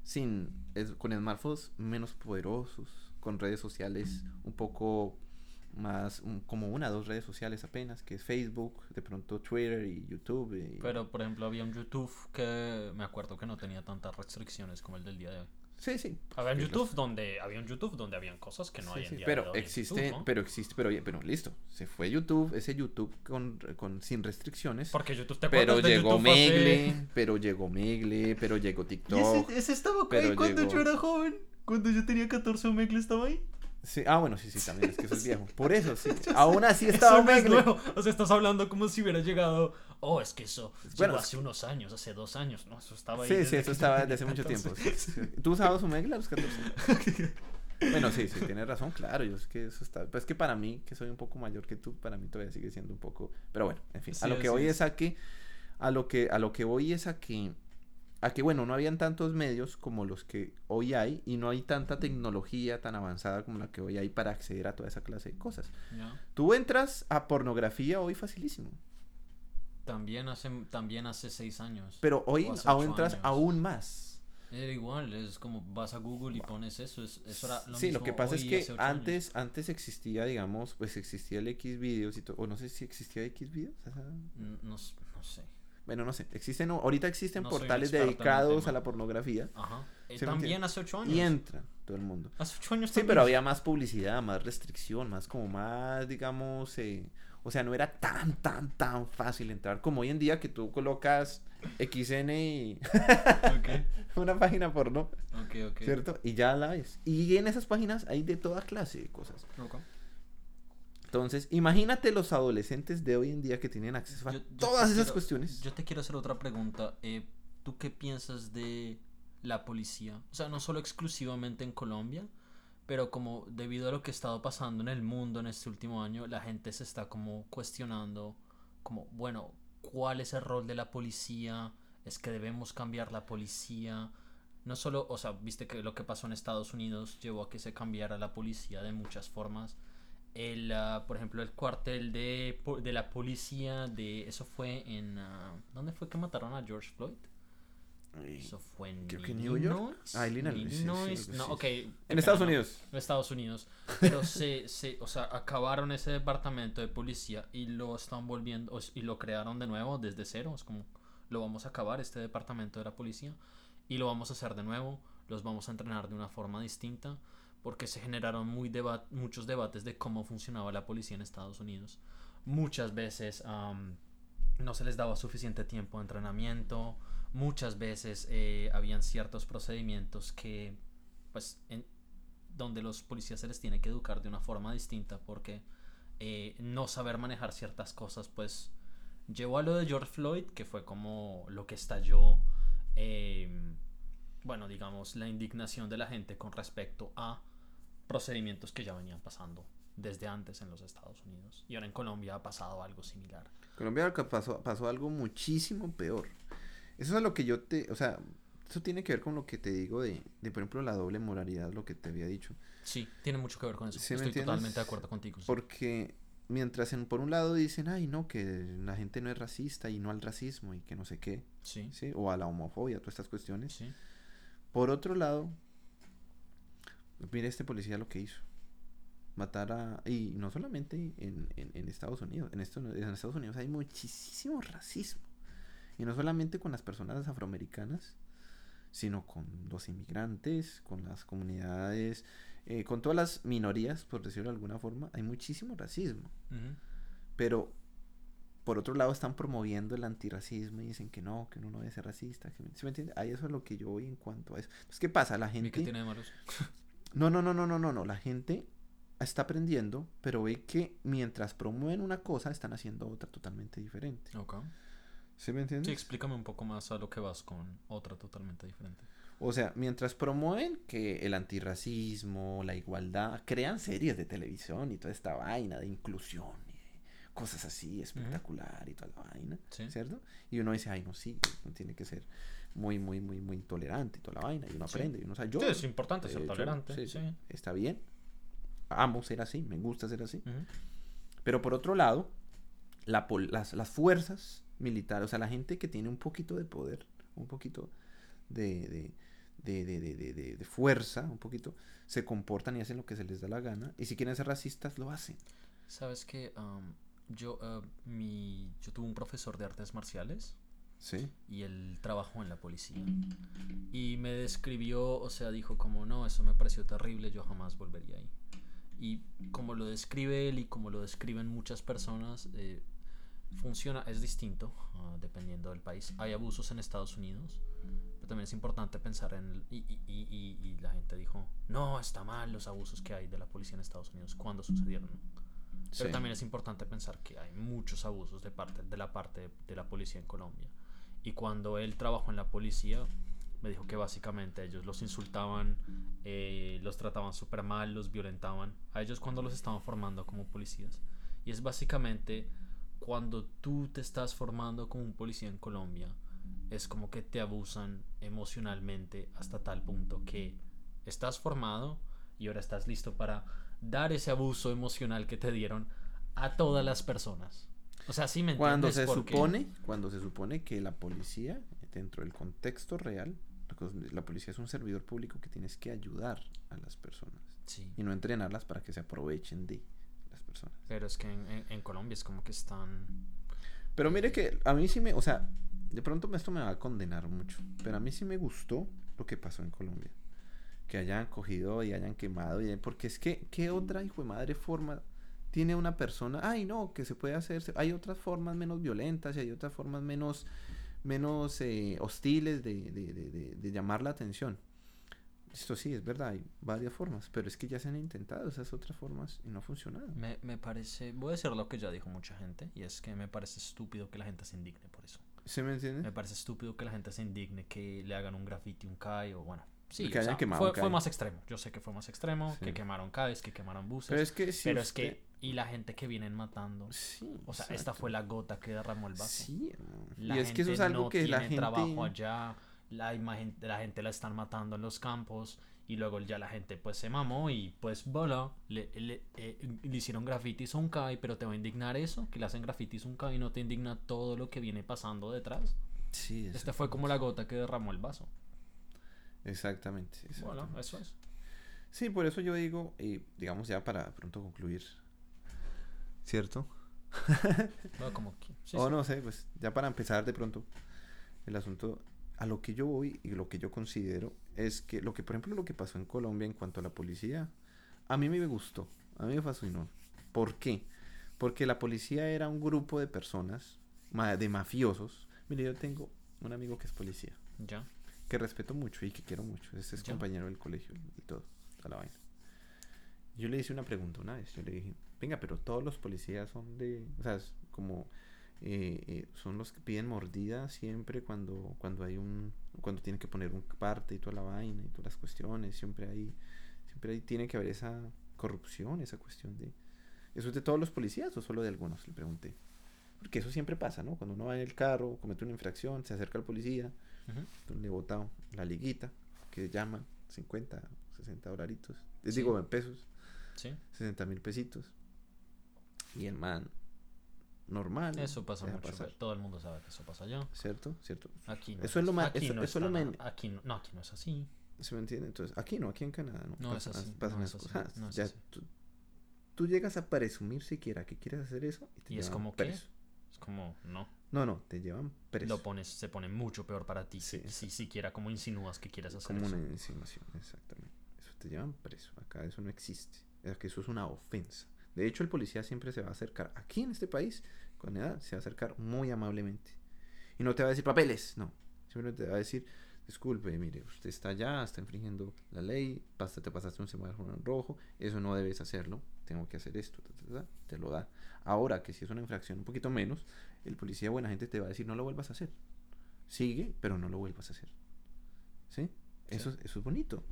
sin es- con smartphones menos poderosos, con redes sociales un poco más un- como una dos redes sociales apenas, que es Facebook, de pronto Twitter y YouTube. y- Pero, por ejemplo, había un YouTube que me acuerdo que no tenía tantas restricciones como el del día de hoy. Sí, sí. Había un YouTube los- donde había un YouTube donde habían cosas que no sí, hay en sí, día pero existe, YouTube, ¿no? pero existe, pero oye, pero listo, se fue YouTube, ese YouTube con, con sin restricciones. Porque YouTube te Pero de llegó YouTube hace- Megle, pero llegó Megle, pero llegó Y TikTok. ese, ese estaba ahí cuando llegó- yo era joven. Cuando yo tenía 14, Omegle estaba ahí. Sí, ah, bueno, sí, sí, también es que eso es viejo. Por eso, sí. Aún así Eso estaba no es Megle. nuevo. O sea, estás hablando como si hubiera llegado. Oh, es que eso Bueno, llegó hace unos años, hace dos años. No, eso estaba ahí. Sí, sí, eso estaba desde hace mucho tiempo. 14. sí, sí. ¿Tú usabas Omegle a los 14? Bueno, sí, sí, tienes razón, claro. Yo es que eso está. Pues es que para mí, que soy un poco mayor que tú, para mí todavía sigue siendo un poco. Pero bueno, en fin. Sí, a lo que voy es. es a que. A lo que, a lo que voy es a que. A que, bueno, no habían tantos medios como los que hoy hay y no hay tanta tecnología tan avanzada como la que hoy hay para acceder a toda esa clase de cosas. Ya. Tú entras a pornografía hoy facilísimo, También hace, también hace seis años. pero hoy aún entras años. aún más. Era igual, es como vas a Google y pones eso. Es, eso era lo sí, lo que pasa es que años. antes, antes existía, digamos, pues existía el X videos y todo, o no sé si existía X videos. No, s- no sé. Bueno, no sé, existen, ahorita existen No portales dedicados a la pornografía Ajá. Eh, ¿Sí también hace ocho años. y entra todo el mundo. Hace ocho años Sí, también. pero había más publicidad, más restricción, más como más, digamos, eh, O sea, no era tan, tan, tan fácil entrar como hoy en día que tú colocas XN y una página porno, Ok, ok. ¿cierto? Y ya la ves. Y en esas páginas hay de toda clase de cosas. Ok. Entonces, imagínate los adolescentes de hoy en día que tienen acceso a Yo- yo todas esas quiero- cuestiones. Yo te quiero hacer otra pregunta. Eh, ¿Tú qué piensas de la policía? O sea, no solo exclusivamente en Colombia, pero como debido a lo que ha estado pasando en el mundo en este último año, la gente se está como cuestionando, como, bueno, ¿cuál es el rol de la policía? ¿Es que debemos cambiar la policía? No solo, o sea, viste que lo que pasó en Estados Unidos llevó a que se cambiara la policía de muchas formas. El, ah, por ejemplo, el cuartel de, de la policía de... Eso fue en... ah, ¿Dónde fue que mataron a George Floyd? Ay, Eso fue en Creo que en New York. Ah, Illinois, sí, sí, Illinois, sí, no, sí. ok. En Estados no, Unidos. En Estados Unidos. Pero se, se, o sea, acabaron ese departamento de policía y lo están volviendo, y lo crearon de nuevo desde cero. Es como, lo vamos a acabar, este departamento de la policía, y lo vamos a hacer de nuevo. Los vamos a entrenar de una forma distinta, porque se generaron muy deba- muchos debates de cómo funcionaba la policía en Estados Unidos. Muchas veces am, no se les daba suficiente tiempo de entrenamiento. Muchas veces eh, habían ciertos procedimientos que, pues, en, donde los policías se les tiene que educar de una forma distinta porque eh, no saber manejar ciertas cosas, pues, llevó a lo de George Floyd, que fue como lo que estalló, eh, bueno, digamos, la indignación de la gente con respecto a procedimientos que ya venían pasando desde antes en los Estados Unidos. Y ahora en Colombia ha pasado algo similar. Colombia pasó, pasó algo muchísimo peor. Eso es lo que yo te, o sea, eso tiene que ver con lo que te digo de, de por ejemplo, la doble moralidad, lo que te había dicho. Sí, tiene mucho que ver con eso. ¿Sí Estoy totalmente de acuerdo contigo. sí. Porque mientras en, por un lado dicen, ay, no, que la gente no es racista y no al racismo y que no sé qué, Sí, ¿sí? O a la homofobia, todas estas cuestiones. sí. Por otro lado, mire este policía lo que hizo. Matar a... Y no solamente en, en- en Estados Unidos. En, esto, en Estados Unidos hay muchísimo racismo. Y no solamente con las personas afroamericanas, sino con los inmigrantes, con las comunidades, eh, con todas las minorías, por decirlo de alguna forma. Hay muchísimo racismo. Pero por otro lado están promoviendo el antirracismo y dicen que no, que uno no debe ser racista. Que, ¿Sí me entiende? Ahí eso es lo que yo voy en cuanto a eso. Entonces, ¿qué pasa? La ¿Y gente... qué tiene de malos? No, no, no, no, no, no, no. La gente está aprendiendo, pero ve que mientras promueven una cosa, están haciendo otra totalmente diferente. Ok. ¿Sí me entiendes? Sí, explícame un poco más a lo que vas con otra totalmente diferente. O sea, mientras promueven que el antirracismo, la igualdad, crean series de televisión y toda esta vaina de inclusión cosas así espectacular y toda la vaina, Sí. ¿cierto? Y uno dice, ay, no, sí, uno tiene que ser muy, muy, muy, muy intolerante y toda la vaina. Y uno Sí. aprende y uno sabe, yo, Sí, es importante ser tolerante. sí, Sí. sí, está bien. Amo ser así, me gusta ser así. Pero por otro lado, la pol- las, las fuerzas militares, o sea, la gente que tiene un poquito de poder, un poquito de, de, de, de, de- de- de- de fuerza, un poquito, se comportan y hacen lo que se les da la gana. Y si quieren ser racistas, lo hacen. Sabes que yo, ah, mi, yo tuve un profesor de artes marciales Sí. y él trabajó en la policía. Y me describió, o sea, dijo como, no, eso me pareció terrible, yo jamás volvería ahí. Y como lo describe él y como lo describen muchas personas, eh, funciona, es distinto ah, dependiendo del país. Hay abusos en Estados Unidos, pero también es importante pensar en... el- y, y- y- y- la gente dijo, no, está mal los abusos que hay de la policía en Estados Unidos, cuando sucedieron? Pero sí. también es importante pensar que hay muchos abusos de parte de la parte de la policía en Colombia. Y cuando él trabajó en la policía, me dijo que básicamente ellos los insultaban, eh, los trataban súper mal, los violentaban. A ellos cuando los estaban formando como policías. Y es básicamente cuando tú te estás formando como un policía en Colombia, es como que te abusan emocionalmente hasta tal punto que estás formado y ahora estás listo para dar ese abuso emocional que te dieron a todas las personas. O sea, sí me Cuando entiendes se Porque- supone, cuando se supone que la policía, dentro del contexto real, la policía es un servidor público que tienes que ayudar a las personas Sí. y no entrenarlas para que se aprovechen de las personas. Pero es que en, en- en Colombia es como que están... Pero mire que a mí sí me, o sea, de pronto esto me va a condenar mucho, pero a mí sí me gustó lo que pasó en Colombia. Que hayan cogido y hayan quemado, y, porque es que, ¿qué otra hijo de madre forma tiene una persona, ay no, que se puede hacer, se- hay otras formas menos violentas y hay otras formas menos, menos eh, hostiles de, de- de- de- de llamar la atención. Esto sí, es verdad, hay varias formas, pero es que ya se han intentado esas otras formas y no ha funcionado. Me, me parece, voy a decir lo que ya dijo mucha gente, y es que me parece estúpido que la gente se indigne por eso. ¿Se me entiende? Me parece estúpido que la gente se indigne que le hagan un graffiti, un CAI, o bueno, sí, Que o hayan sea, quemado fue, más extremo. Yo sé que fue más extremo, Sí. que quemaron CAIs, que quemaron buses, Pero es que si pero es que, y la gente que vienen matando, Sí, o sea, esta fue la gota que derramó el vaso. Sí. La y es que eso es algo no que la gente... trabajo allá, la imagen, la gente la están matando en los campos y luego ya la gente pues se mamó y pues voilà, le, le, eh, le hicieron grafitis a un CAI, pero te va a indignar eso, que le hacen grafitis a un CAI y no te indigna todo lo que viene pasando detrás. Sí, Esta fue como la gota que derramó el vaso. Exactamente. Bueno, exactamente. eso es. Sí, por eso yo digo, y digamos ya para pronto concluir, ¿cierto? Bueno, como que, sí, o sí. no sé, pues ya para empezar de pronto el asunto, a lo que yo voy y lo que yo considero es que lo que, por ejemplo, lo que pasó en Colombia en cuanto a la policía, a mí me gustó, a mí me fascinó. ¿Por qué? Porque la policía era un grupo de personas, de mafiosos. Mire, yo tengo un amigo que es policía, Ya. Que respeto mucho y que quiero mucho. Este es Ya. compañero del colegio y todo, toda la vaina. Yo le hice una pregunta una vez. Yo le dije, venga, pero todos los policías son de. O sea, es como. eh, eh, son los que piden mordida siempre cuando, cuando hay un. Cuando tienen que poner un parte y toda la vaina y todas las cuestiones. Siempre hay. Siempre hay, tiene que haber esa corrupción, esa cuestión de. ¿Eso es de todos los policías o solo de algunos? Le pregunté. Porque eso siempre pasa, ¿no? Cuando uno va en el carro, comete una infracción, se acerca al policía, Entonces le la liguita, que llama 50, 60 dolaritos, les Sí. digo en pesos, Sí. 60 mil pesitos. Y el man, normal. Eso pasa mucho. pasar, Todo el mundo sabe que eso pasa allá. ¿Cierto? ¿Cierto? Aquí no Eso es lo más- aquí eso- no eso lo aquí no, no, aquí no es así. ¿Se me entiende? Entonces, aquí no, aquí en Canadá no. No es así, pasan no esas es así, cosas. no es Ya así. Tú, tú llegas a presumir siquiera que quieres hacer eso y te Y es como que preso. es como no. No, no, te llevan preso. Lo pones, se pone mucho peor para ti Sí, si, si siquiera como insinúas que quieres hacer Como eso. una insinuación, exactamente. Eso te llevan preso. Acá eso no existe. Es que eso es una ofensa. De hecho, el policía siempre se va a acercar. Aquí en este país, con edad, se va a acercar muy amablemente. Y no te va a decir papeles, no. Simplemente te va a decir, disculpe, mire, usted está allá, está infringiendo la ley, pasa- te pasaste un semáforo en rojo, eso no debes hacerlo, tengo que hacer esto, ta, ta, ta, te lo da. Ahora que si es una infracción un poquito menos, el policía buena gente te va a decir, no lo vuelvas a hacer. Sigue, pero no lo vuelvas a hacer. ¿Sí? Eso, es- eso es bonito.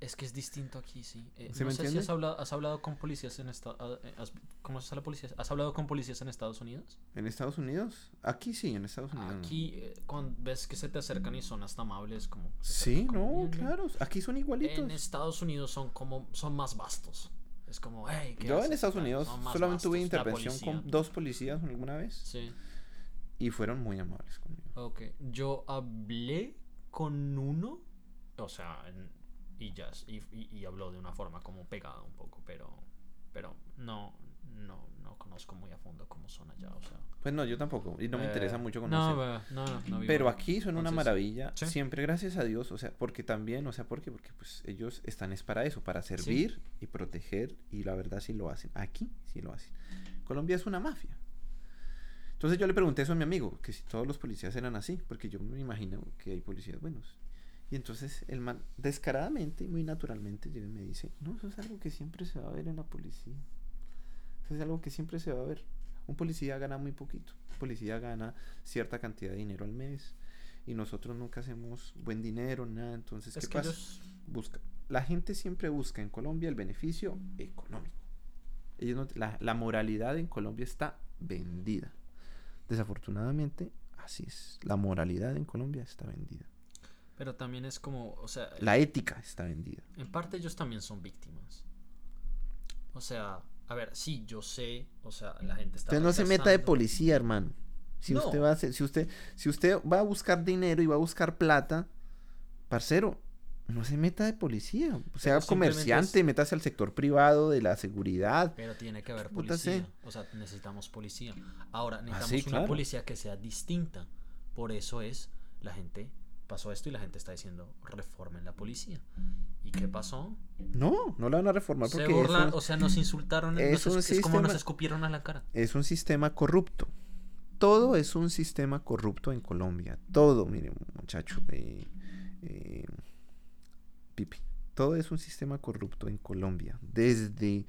Es que es distinto aquí, sí. Eh, ¿Se no me sé entiende? si has hablado, has hablado con policías en esta, ah, eh, ¿Conoces a la policía? ¿Has hablado con policías en Estados Unidos? ¿En Estados Unidos? Aquí sí, en Estados Unidos. no. Aquí, eh, cuando ves que se te acercan y son hasta amables, como. se Sí, no, claro. Aquí son igualitos. En Estados Unidos son como. Son más vastos. Es como, hey, ¿qué Yo en haces?" Estados Unidos más solamente tuve intervención con dos policías alguna vez Sí. y fueron muy amables conmigo. Ok. Yo hablé con uno. O sea, y ya. Y, y, y habló de una forma como pegada un poco, pero. Pero no. No, no conozco muy a fondo cómo son allá. Pues no, yo tampoco. Y no me Eh, interesa mucho No, conocer. no, no, no vivo Pero aquí son una maravilla. sí. Siempre gracias a Dios. O sea, porque también, o sea, ¿por qué? Porque pues ellos están es para eso, para servir y proteger. Y la verdad sí lo hacen. Aquí sí lo hacen. Colombia es una mafia. Entonces yo le pregunté eso a mi amigo, que si todos los policías eran así, porque yo me imagino que hay policías buenos. Y entonces el man, descaradamente y muy naturalmente, llega y me dice, no, eso es algo que siempre se va a ver en la policía. Eso es algo que siempre se va a ver. Un policía gana muy poquito. Un policía gana cierta cantidad de dinero al mes. Y nosotros nunca hacemos buen dinero, nada. Entonces, Es ¿qué que pasa? ellos- Busca. La gente siempre busca en Colombia el beneficio económico. Ellos no- la, la moralidad en Colombia está vendida. Desafortunadamente, así es. La moralidad en Colombia está vendida. Pero también es como, o sea, La ética está vendida. en parte ellos también son víctimas. O sea, a ver, sí, yo sé, o sea, la gente está Usted no se meta de policía, hermano. Si No. usted va a hacer- si usted, si usted va a buscar dinero y va a buscar plata, parcero, no se meta de policía. Sea simplemente comerciante, es- métase al sector privado de la seguridad. Pero tiene que haber policía. sé? O sea, necesitamos policía. Ahora, necesitamos sí, una claro. policía que sea distinta. Por eso es, la gente pasó esto y la gente está diciendo, reformen la policía. ¿Y qué pasó? No, no la van a reformar Se porque burlan, o sea, nos insultaron, es nos un es, como nos escupieron a la cara. es un sistema corrupto. Todo es un sistema corrupto en Colombia. Todo, miren, muchacho. eh, eh, Pipi. Todo es un sistema corrupto en Colombia. Desde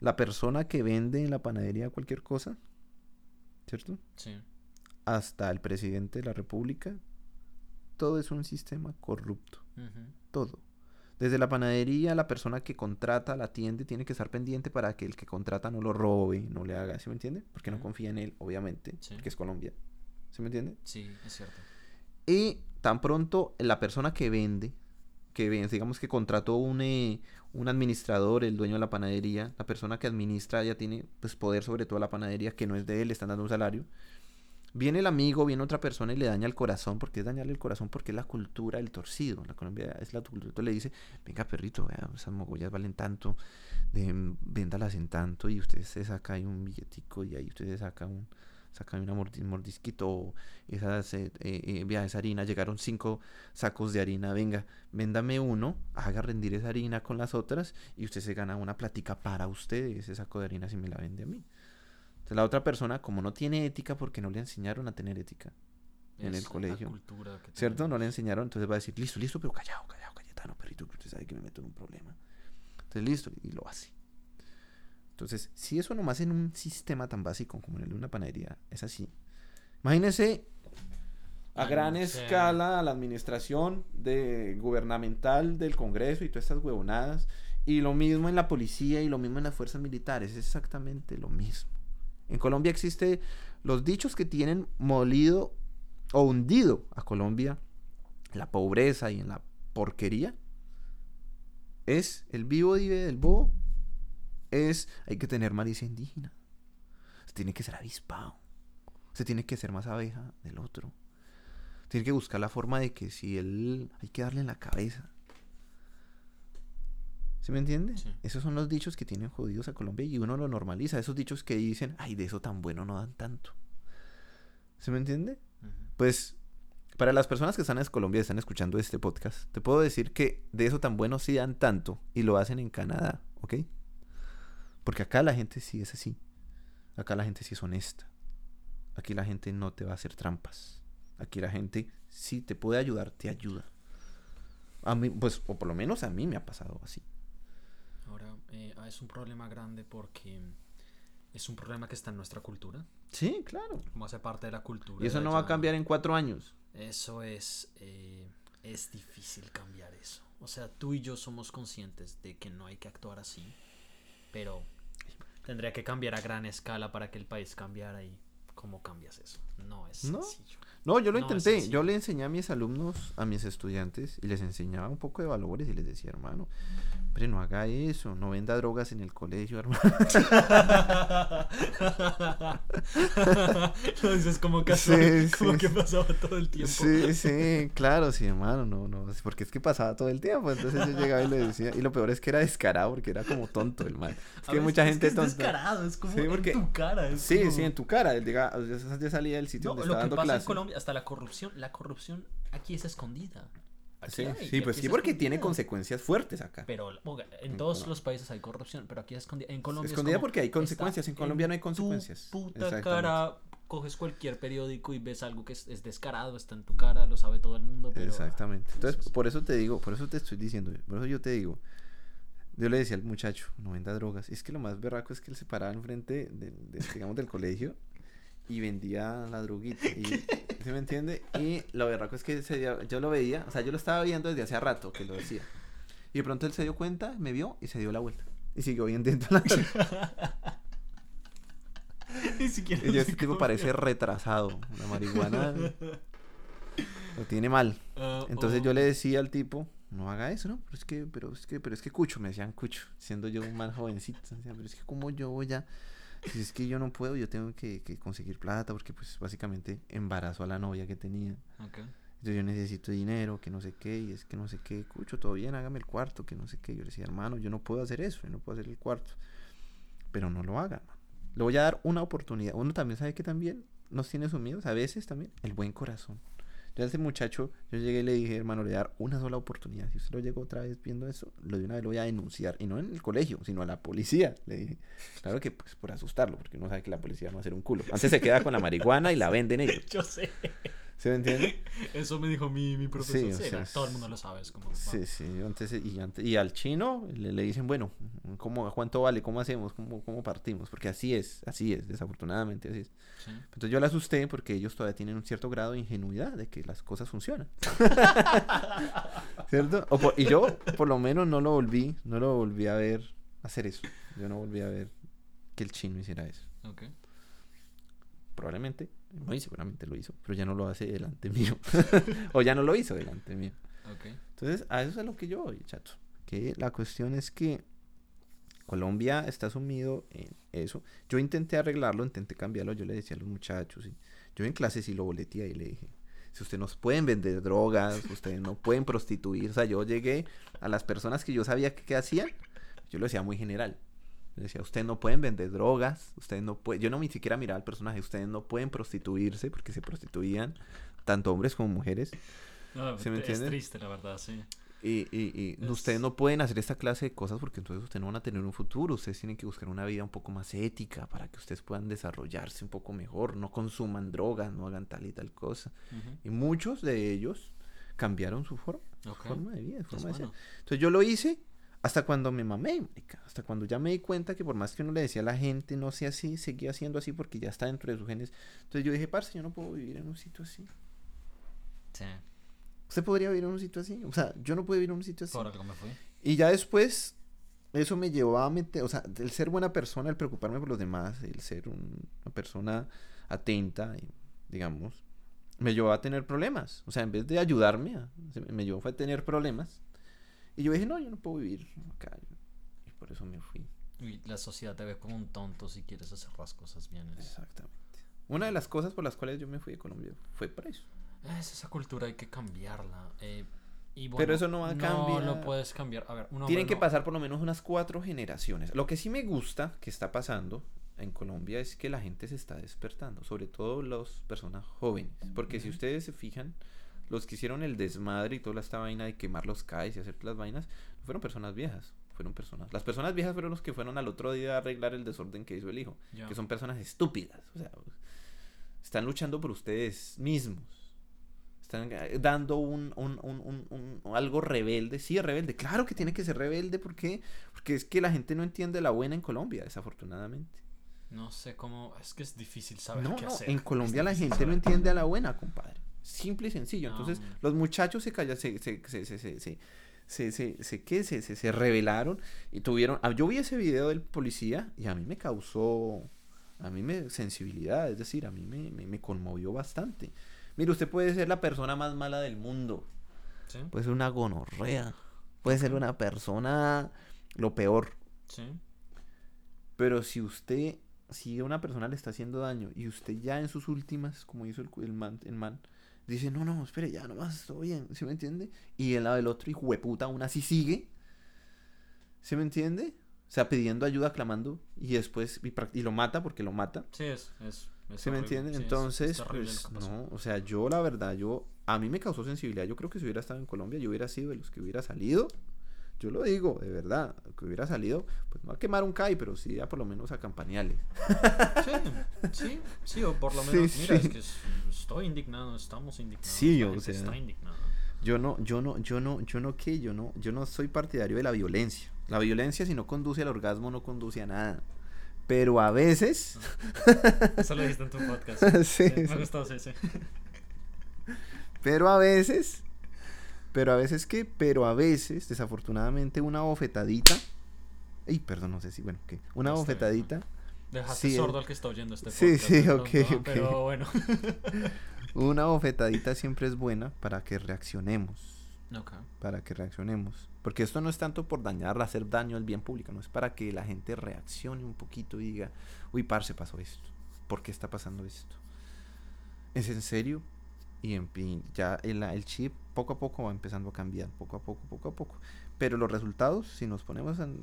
la persona que vende en la panadería cualquier cosa, ¿cierto? Sí. Hasta el presidente de la República. Todo es un sistema corrupto. Todo. Desde la panadería, la persona que contrata, la atiende, tiene que estar pendiente para que el que contrata no lo robe, no le haga, ¿sí me entiende? Porque no confía en él, obviamente, Sí. que es Colombia. ¿Sí me entiende? Sí, es cierto. Y tan pronto la persona que vende, que vende, digamos que contrató un, eh, un administrador, el dueño de la panadería, la persona que administra ya tiene pues, poder sobre toda la panadería, que no es de él, le están dando un salario. Viene el amigo, viene otra persona y le daña el corazón, porque es dañarle el corazón, porque es la cultura del torcido. La Colombia es la cultura. Le dice, venga perrito, vea, esas mogollas valen tanto, de, véndalas en tanto, y usted se saca ahí un billetico y ahí usted se saca un, saca una mordi- mordisquito, esas, eh, eh, eh, vea, esa harina, llegaron cinco sacos de harina, venga, véndame uno, haga rendir esa harina con las otras, y usted se gana una platica para usted, ese saco de harina si me la vende a mí. Entonces la otra persona, como no tiene ética, porque no le enseñaron a tener ética, En el Es colegio. cultura que ¿cierto? No le enseñaron, entonces va a decir, listo, listo, pero callado, callado, cayetano, perrito, que usted sabe que me meto en un problema. Entonces, listo, y lo hace. Entonces, si eso nomás en un sistema tan básico como en el de una panadería es así, imagínese a Ay, gran no sé. escala la administración de, gubernamental del Congreso y todas estas huevonadas, y lo mismo en la policía y lo mismo en las fuerzas militares, es exactamente lo mismo. En Colombia existe los dichos que tienen molido o hundido a Colombia en la pobreza y en la porquería. Es el vivo vive del bobo. Es hay que tener malicia indígena. Se tiene que ser avispado. Se tiene que ser más abeja del otro. Tiene que buscar la forma de que si él hay que darle en la cabeza. ¿Sí me entiende? Sí. Esos son los dichos que tienen jodidos a Colombia y uno lo normaliza. Esos dichos que dicen, ay, de eso tan bueno no dan tanto. ¿Sí me entiende? Pues para las personas que están en Colombia y están escuchando este podcast, te puedo decir que de eso tan bueno sí dan tanto y lo hacen en Canadá, ¿ok? Porque acá la gente sí es así. Acá la gente sí es honesta. Aquí la gente no te va a hacer trampas. Aquí la gente sí te puede ayudar, te ayuda. A mí, pues, o por lo menos a mí me ha pasado así. Eh, ah, es un problema grande porque es un problema que está en nuestra cultura, Sí, claro. como hace parte de la cultura. Y eso no va a cambiar en cuatro años. Eso es, eh, es difícil cambiar eso. O sea, tú y yo somos conscientes de que no hay que actuar así, pero tendría que cambiar a gran escala para que el país cambiara y ¿cómo cambias eso? No es ¿No? sencillo. No, yo lo No, es intenté. Yo le enseñé a mis alumnos, a mis estudiantes, y les enseñaba un poco de valores y les decía, hermano, pero no haga eso, no venda drogas en el colegio, hermano. Dices como que, Sí, como sí, que pasaba todo el tiempo. Sí, sí, claro, sí, hermano, no, no, es porque es que pasaba todo el tiempo, entonces yo llegaba y le decía, y lo peor es que era descarado porque era como tonto el man. Es A que mucha es gente es tonta. descarado, es como Sí, porque- en tu cara. es Sí, como- sí, en tu cara, él diga, ya ya salía del sitio No, donde lo estaba que dando pasa clase. en Colombia, hasta la corrupción, la corrupción aquí es escondida. Aquí Sí, hay, sí, y pues sí, porque tiene consecuencias fuertes acá. Pero en En todos los países hay corrupción, pero aquí es escondida. En Colombia es Escondida porque hay consecuencias, en Colombia no hay tu consecuencias. puta Exactamente. cara, coges cualquier periódico y ves algo que es, es descarado, está en tu cara, lo sabe todo el mundo, pero... Exactamente. Entonces, eso es- por eso te digo, por eso te estoy diciendo, por eso yo te digo. Yo le decía al muchacho, no venda drogas. Es que lo más berraco es que él se paraba enfrente del, del, digamos, del colegio y vendía la droguita. Y, ¿Sí me entiende? Y lo berraco es que yo lo veía, o sea, yo lo estaba viendo desde hace rato que lo decía. Y de pronto él se dio cuenta, me vio y se dio la vuelta. Y siguió bien dentro la Ni siquiera Y yo, este tipo parece retrasado. La marihuana lo tiene mal. Ah, Entonces oh. yo le decía al tipo, no haga eso, ¿no? Pero es que, pero es que, pero es que Cucho, me decían Cucho, siendo yo un man jovencito. decían, pero es que como yo voy a, si es que yo no puedo, yo tengo que, que conseguir plata, porque pues básicamente embarazo a la novia que tenía. Ok. Entonces yo necesito dinero, que no sé qué, y es que no sé qué, Cucho, todo bien, hágame el cuarto, que no sé qué. Yo le decía, hermano, yo no puedo hacer eso, yo no puedo hacer el cuarto. Pero no lo haga, hermano. Le voy a dar una oportunidad. Uno también sabe que también nos tiene sumidos, a veces también, el buen corazón. Yo a ese muchacho, yo llegué y le dije, hermano, le voy a dar una sola oportunidad. Si usted lo llegó otra vez viendo eso, lo de una vez lo voy a denunciar. Y no en el colegio, sino a la policía. Le dije, claro que pues por asustarlo, porque uno sabe que la policía va a hacer un culo. Antes se queda con la marihuana y la venden ellos. Yo sé. ¿Se me entiende? Eso me dijo mi, mi profesor. Sí, o todo el mundo lo sabe. Es como, Sí, sí. Antes, y, antes- y al chino le, le dicen, bueno, ¿cómo, ¿cuánto vale? ¿Cómo hacemos? ¿Cómo, ¿Cómo partimos? Porque así es, así es, desafortunadamente así es. sí. Entonces yo le asusté porque ellos todavía tienen un cierto grado de ingenuidad de que las cosas funcionan. ¿Cierto? O por- y yo por lo menos no lo volví, no lo volví a ver hacer eso. Yo no volví a ver que el chino hiciera eso. Ok. Probablemente, muy seguramente lo hizo, pero ya no lo hace delante mío. o ya no lo hizo delante mío. Ok. Entonces, a eso es a lo que yo voy, chato. Que la cuestión es que Colombia está sumido en eso. Yo intenté arreglarlo, intenté cambiarlo. Yo le decía a los muchachos, yo en clase sí lo boleteé y le dije, si ustedes no pueden vender drogas, ustedes no pueden prostituir. O sea, yo llegué a las personas que yo sabía que, que hacían, yo lo decía muy general. Decía, ustedes no pueden vender drogas, ustedes no pueden... Yo no ni siquiera miraba al personaje, ustedes no pueden prostituirse porque se prostituían tanto hombres como mujeres. No, ¿Sí me es triste, la verdad, sí. Y, y, y Es- ustedes no pueden hacer esta clase de cosas porque entonces ustedes no van a tener un futuro. Ustedes tienen que buscar una vida un poco más ética para que ustedes puedan desarrollarse un poco mejor. No consuman drogas, no hagan tal y tal cosa. Y muchos de ellos cambiaron su forma, de vida, Es forma de ser. bueno. Entonces yo lo hice hasta cuando me mamé, marica, hasta cuando ya me di cuenta que por más que uno le decía a la gente no sea así, seguía siendo así porque ya está dentro de sus genes. Entonces yo dije, parce, yo no puedo vivir en un sitio así. Sí. ¿Usted podría vivir en un sitio así? O sea, yo no puedo vivir en un sitio así. Por algo me fui. Y ya después, eso me llevó a meter, o sea, el ser buena persona, el preocuparme por los demás, el ser un- una persona atenta, digamos, me llevó a tener problemas. O sea, en vez de ayudarme, a- me- llevó a tener problemas. Y yo dije, no, yo no puedo vivir acá. Y por eso me fui. Y la sociedad te ve como un tonto si quieres hacer las cosas bien. Es, Exactamente. Una de las cosas por las cuales yo me fui de Colombia fue por eso. es esa cultura hay que cambiarla. eh, y Pero bueno, eso no va a No cambiar. lo puedes cambiar. A ver, Tienen que no- pasar por lo menos unas cuatro generaciones. Lo que sí me gusta que está pasando en Colombia es que la gente se está despertando, sobre todo las personas jóvenes. Porque si Ujú. ustedes se fijan, los que hicieron el desmadre y toda esta vaina de quemar los CAIs y hacer las vainas, no fueron personas viejas. Fueron personas. Las personas viejas fueron los que fueron al otro día a arreglar el desorden que hizo el hijo. Que son personas estúpidas. O sea, están luchando por ustedes mismos. Están eh, dando un, un, un, un- un- algo rebelde. Sí, rebelde. Claro que tiene que ser rebelde. ¿Por qué? Porque es que la gente no entiende la buena en Colombia, desafortunadamente. No sé cómo. Es que es difícil saber No, qué no. hacer. En Colombia la difícil gente no entiende a la buena, compadre. Simple y sencillo. Entonces, ah. los muchachos se callaron, se, se, se, se, se, se, se, ¿qué? Se, se, se, revelaron y tuvieron... Ah, yo vi ese video del policía y a mí me causó, a mí me sensibilidad, es decir, a mí me, me, me conmovió bastante. Mire, usted puede ser la persona más mala del mundo. Puede ser una gonorrea. Puede ser una persona lo peor. ¿Sí? Pero si usted, si a una persona le está haciendo daño y usted ya en sus últimas, como hizo el, el man, el man dice, no, no, espere, ya nomás, todo bien, ¿sí me entiende? Y el lado del otro, hijo de puta, aún así sigue, ¿sí me entiende? O sea, pidiendo ayuda, clamando, y después, y, lo mata porque lo mata, Sí, es. es, es ¿sí me entiende? sí, Entonces, es pues, no, o sea, yo la verdad, yo, a mí me causó sensibilidad, yo creo que si hubiera estado en Colombia, yo hubiera sido de los que hubiera salido, yo lo digo, de verdad, que hubiera salido, pues no a quemar un CAI, pero sí a por lo menos a campañales. Sí, sí, sí, o por lo Sí, menos, mira, sí. es que es- estoy indignado, estamos indignados. Sí, la o sea. está indignada. Yo no, yo no, yo no, yo no qué, yo no, yo no soy partidario de la violencia. La violencia si no conduce al orgasmo no conduce a nada. Pero a veces, Eso lo dijiste en tu podcast. Sí, Sí, me gustó, sí, sí. pero a veces, pero a veces qué, pero a veces, desafortunadamente una bofetadita. Ay, perdón, no sé si, bueno, ¿qué? Una bofetadita, Dejaste Sí, sordo al que está oyendo este sí, podcast. sí, de ok, pronto, ok. Pero bueno. una bofetadita siempre es buena para que reaccionemos. Ok. para que reaccionemos. Porque esto no es tanto por dañar, hacer daño al bien público, no es para que la gente reaccione un poquito y diga, uy, parce, pasó esto. ¿Por qué está pasando esto? ¿Es en serio? Y en fin, ya el, el chip poco a poco va empezando a cambiar, poco a poco, poco a poco. Pero los resultados, si nos ponemos, en-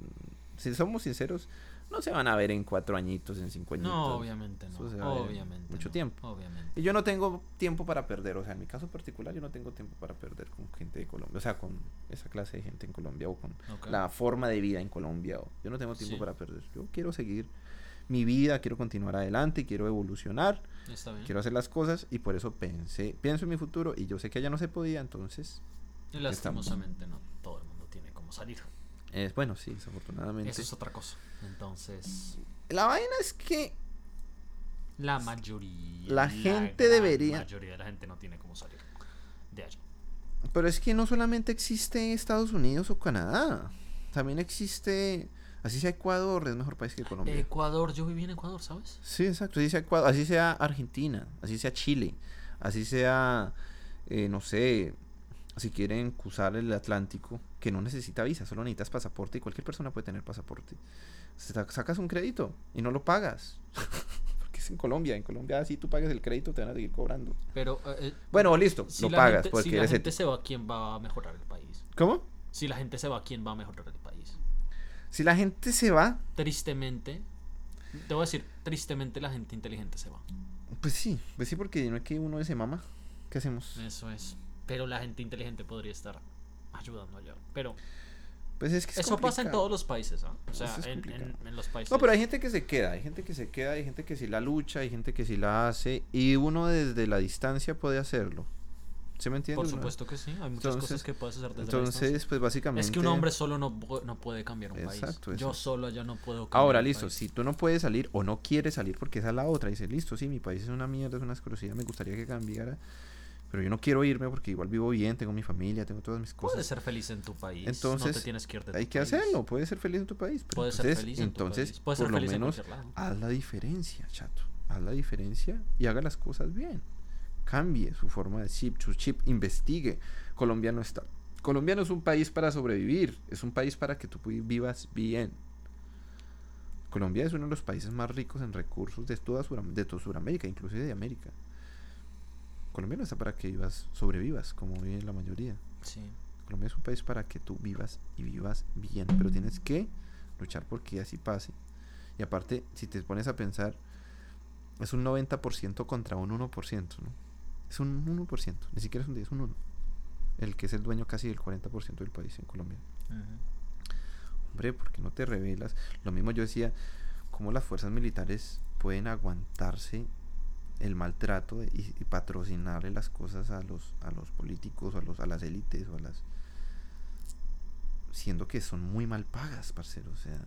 si somos sinceros, no se van a ver en cuatro añitos, en cinco añitos. No, obviamente no. Eso se va a ver Obviamente. mucho no, tiempo. Obviamente. Y yo no tengo tiempo para perder, o sea, en mi caso particular yo no tengo tiempo para perder con gente de Colombia, o sea, con esa clase de gente en Colombia o con la forma de vida en Colombia. o- yo no tengo tiempo Sí. para perder. Yo quiero seguir mi vida, quiero continuar adelante, quiero evolucionar, quiero hacer las cosas y por eso pensé, pienso en mi futuro y yo sé que allá no se podía, entonces Y lastimosamente no todo el mundo tiene cómo salir. es bueno, sí, desafortunadamente. Eso es otra cosa. Entonces, La vaina es que la mayoría. La gente debería- La mayoría de la gente no tiene cómo salir de allá. Pero es que no solamente existe Estados Unidos o Canadá. También existe. Así sea Ecuador, es mejor país que Colombia. Ecuador, yo viví en Ecuador, ¿sabes? Sí, exacto. Así sea Ecuador, así sea Argentina, así sea Chile, así sea. eh, no sé. Si quieren cruzar el Atlántico, que no necesita visa, solo necesitas pasaporte y cualquier persona puede tener pasaporte. Sa- Sacas un crédito y no lo pagas. Porque es en Colombia. En Colombia, si tú pagas el crédito, te van a seguir cobrando. Pero. eh, eh, Bueno, listo, si lo pagas gente- porque si la gente se va, ¿quién va a mejorar el país? ¿Cómo? Si la gente se va, ¿quién va a mejorar el país? Si la gente se va, Tristemente, te voy a decir, tristemente la gente inteligente se va. Pues sí, pues sí, porque no es que uno se mama. ¿Qué hacemos? Eso es. Pero la gente inteligente podría estar ayudando allá. Pero Pues es que es eso pasa en todos los países, ¿ah? O sea, es en- en los países. No, pero hay gente que se queda, hay gente que se queda, hay gente que sí la lucha, hay gente que sí la hace y uno desde la distancia puede hacerlo. ¿Se me entiende? Por supuesto que sí. Hay muchas Entonces- cosas que puedes hacer desde la. Entonces, pues básicamente... Es que un hombre solo no, no puede cambiar un Exacto, país. Yo solo allá no puedo cambiar Ahora, un listo, país. si tú no puedes salir o no quieres salir porque esa es la otra, dice, listo, sí, mi país es una mierda, es una asquerosidad, me gustaría que cambiara, pero yo no quiero irme porque igual vivo bien, tengo mi familia, tengo todas mis cosas. Puedes ser feliz en tu país. no Entonces, te tienes que ir de tu Hay que país. hacerlo, puedes ser feliz en tu país. pero Puedes ser entonces, feliz en tu entonces país. Puedes por ser lo feliz en menos lado. haz la diferencia, chato. Haz la diferencia y haga las cosas bien. Cambie su forma de chip, su chip, investigue. Colombia no está. Colombia no es un país para sobrevivir, es un país para que tú vivas bien. Colombia es uno de los países más ricos en recursos de toda, Suram- de toda Sudamérica, inclusive de América. Colombia no está para que vivas, sobrevivas, como vive la mayoría. Sí. Colombia es un país para que tú vivas y vivas bien, pero tienes que luchar porque así pase. Y aparte, si te pones a pensar, es un 90% contra un 1%, ¿no? Es un 1%, ni siquiera es un 10, es un 1. El que es el dueño casi del 40% del país en Colombia. Hombre, ¿por qué no te revelas? Lo mismo yo decía, cómo las fuerzas militares pueden aguantarse el maltrato de- y, y patrocinarle las cosas a los a los políticos a los a las élites o a las siendo que son muy mal pagas, parcero, o sea,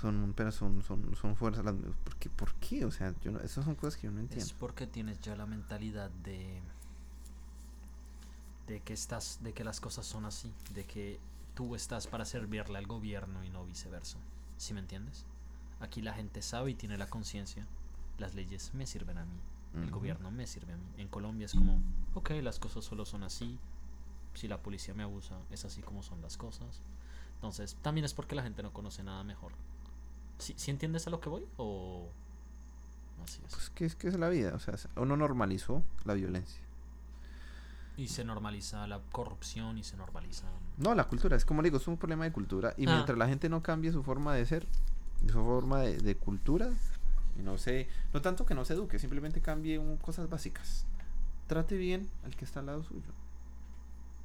son pero son son, son fuerzas las ¿por qué, ¿por qué? O sea, yo no, esas son cosas que yo no entiendo. Es porque tienes ya la mentalidad de de que estás de que las cosas son así, de que tú estás para servirle al gobierno y no viceversa. ¿Sí me entiendes? Aquí la gente sabe y tiene la conciencia. Las leyes me sirven a mí, el gobierno me sirve a mí. En Colombia es como, ok, las cosas solo son así. Si la policía me abusa, es así como son las cosas. Entonces, también es porque la gente no conoce nada mejor. ¿Sí, sí entiendes a lo que voy? O así es. Pues que es que es la vida, o sea, uno normalizó la violencia. Y se normaliza la corrupción y se normaliza. No, la cultura, es como le digo, es un problema de cultura. Y Ah. mientras la gente no cambie su forma de ser, su forma de, de cultura, y no sé, no tanto que no se eduque, simplemente cambie un- cosas básicas. Trate bien al que está al lado suyo.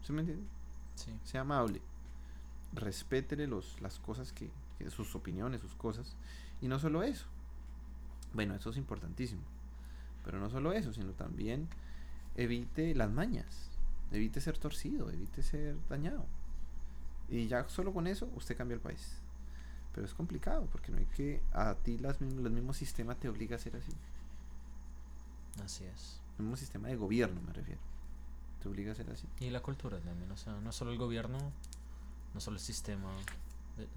¿Sí me entiende? Sí. Sea amable. Respétele los, las cosas que- sus opiniones, sus cosas. Y no solo eso. Bueno, eso es importantísimo. Pero no solo eso, sino también evite las mañas. Evite ser torcido, evite ser dañado. Y ya solo con eso usted cambia el país. Pero es complicado porque no hay que a ti las, mism- el mismo sistema te obliga a ser así. Así es. El mismo sistema de gobierno me refiero. Te obliga a ser así. Y la cultura también, o sea, no solo el gobierno, no solo el sistema,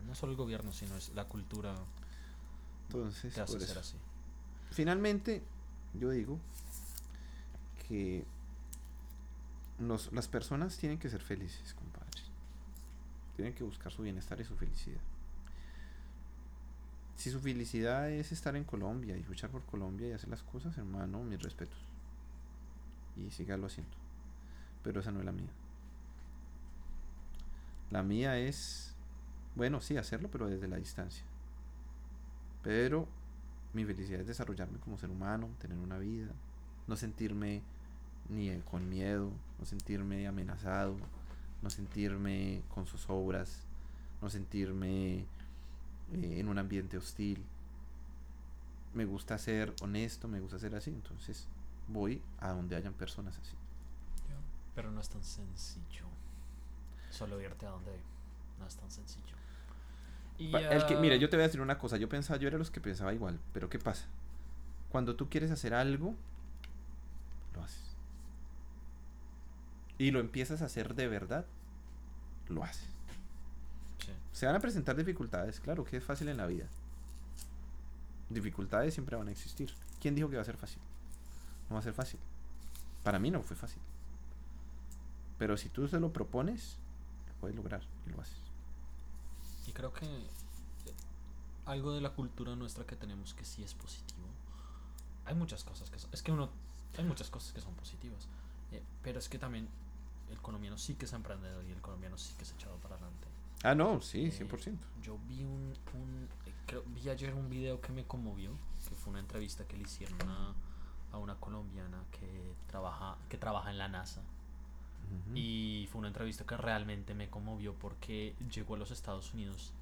no solo el gobierno, sino es la cultura Entonces, te hace ser así. Finalmente, yo digo que los- las personas tienen que ser felices, compadre. Tienen que buscar su bienestar y su felicidad. Si su felicidad es estar en Colombia y luchar por Colombia y hacer las cosas, hermano, mis respetos. Y sígalo haciendo. Pero esa no es la mía. La mía es, bueno, sí, hacerlo, pero desde la distancia. Pero mi felicidad es desarrollarme como ser humano, tener una vida, no sentirme ni con miedo, no sentirme amenazado, no sentirme con sus obras, no sentirme eh, en un ambiente hostil. Me gusta ser honesto, me gusta ser así, entonces voy a donde hayan personas así. Pero no es tan sencillo. Solo irte a donde no es tan sencillo. Y, el que, mira, yo te voy a decir una cosa. Yo pensaba, yo era los que pensaba igual. Pero ¿qué pasa? Cuando tú quieres hacer algo, lo haces. Y lo empiezas a hacer de verdad, lo haces. Se van a presentar dificultades, claro que es fácil en la vida. Dificultades siempre van a existir. ¿Quién dijo que va a ser fácil? No va a ser fácil. Para mí no fue fácil. Pero si tú se lo propones, lo puedes lograr y lo haces. Creo que algo de la cultura nuestra que tenemos que sí es positivo. Hay muchas cosas que son, es que uno hay muchas cosas que son positivas, eh, pero es que también el colombiano sí que es emprendedor y el colombiano sí que es echado para adelante. Ah, no, sí, 100%. Eh, yo vi un, un creo, vi ayer un video que me conmovió, que fue una entrevista que le hicieron a, a una colombiana que trabaja que trabaja en la NASA. Y fue una entrevista que realmente me conmovió porque llegó a los Estados Unidos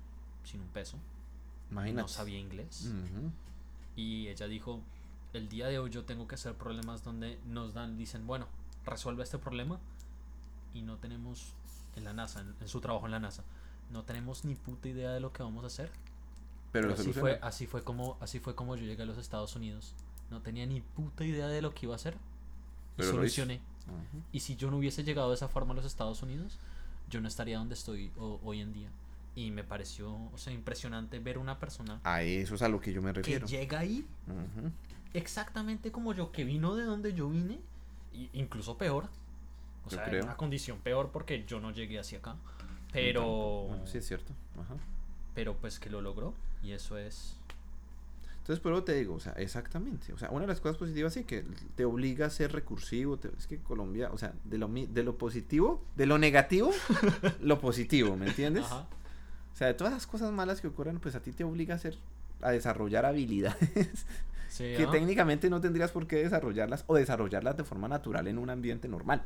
sin un peso. No sabía inglés. Y ella dijo, el día de hoy yo tengo que hacer problemas donde nos dan, dicen, bueno, resuelve este problema. Y no tenemos en la NASA, en, su trabajo en la NASA, no tenemos ni puta idea de lo que vamos a hacer. Pero, así fue, así fue como, así fue como yo llegué a los Estados Unidos. No tenía ni puta idea de lo que iba a hacer. Y solucioné. Y si yo no hubiese llegado de esa forma a los Estados Unidos, yo no estaría donde estoy hoy en día. Y me pareció, o sea, impresionante ver una persona. A eso es a lo que yo me refiero. Que llega ahí, exactamente como yo, que vino de donde yo vine, incluso peor. O sea, en una condición peor porque yo no llegué hacia acá. Pero. Bueno, sí, es cierto. Pero pues que lo logró. Y eso es. Entonces, por eso te digo, o sea, exactamente. O sea, una de las cosas positivas sí que te obliga a ser recursivo. es que Colombia, o sea, de lo, de lo positivo, de lo negativo, lo positivo, ¿me entiendes? O sea, de todas las cosas malas que ocurren, pues a ti te obliga a hacer, a desarrollar habilidades que técnicamente no tendrías por qué desarrollarlas o desarrollarlas de forma natural en un ambiente normal.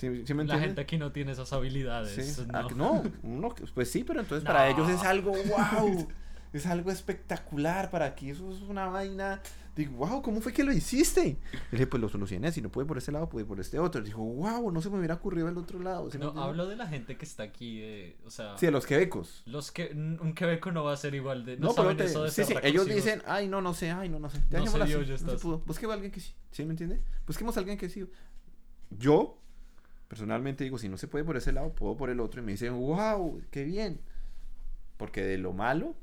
La gente aquí no tiene esas habilidades. No, no pues sí, pero entonces para ellos es algo wow. Es algo espectacular para aquí. Eso es una vaina. Digo, wow, ¿cómo fue que lo hiciste? Le dije, pues lo solucioné. Si no puede por ese lado, puede por este otro. dijo, wow, no se me hubiera ocurrido el otro lado. no, hablo de la gente que está aquí. o sea, sí, de los quebecos. Los que, un quebeco no va a ser igual de. No, pero eso de sí, sí, ellos dicen, ay, no, no sé, ay, no, no sé. no sé yo, yo no pudo. Busquemos a alguien que sí. ¿Sí me entiende? Busquemos a alguien que sí. Yo, personalmente digo, si no se puede por ese lado, puedo por el otro. Y me dicen, wow, qué bien. Porque de lo malo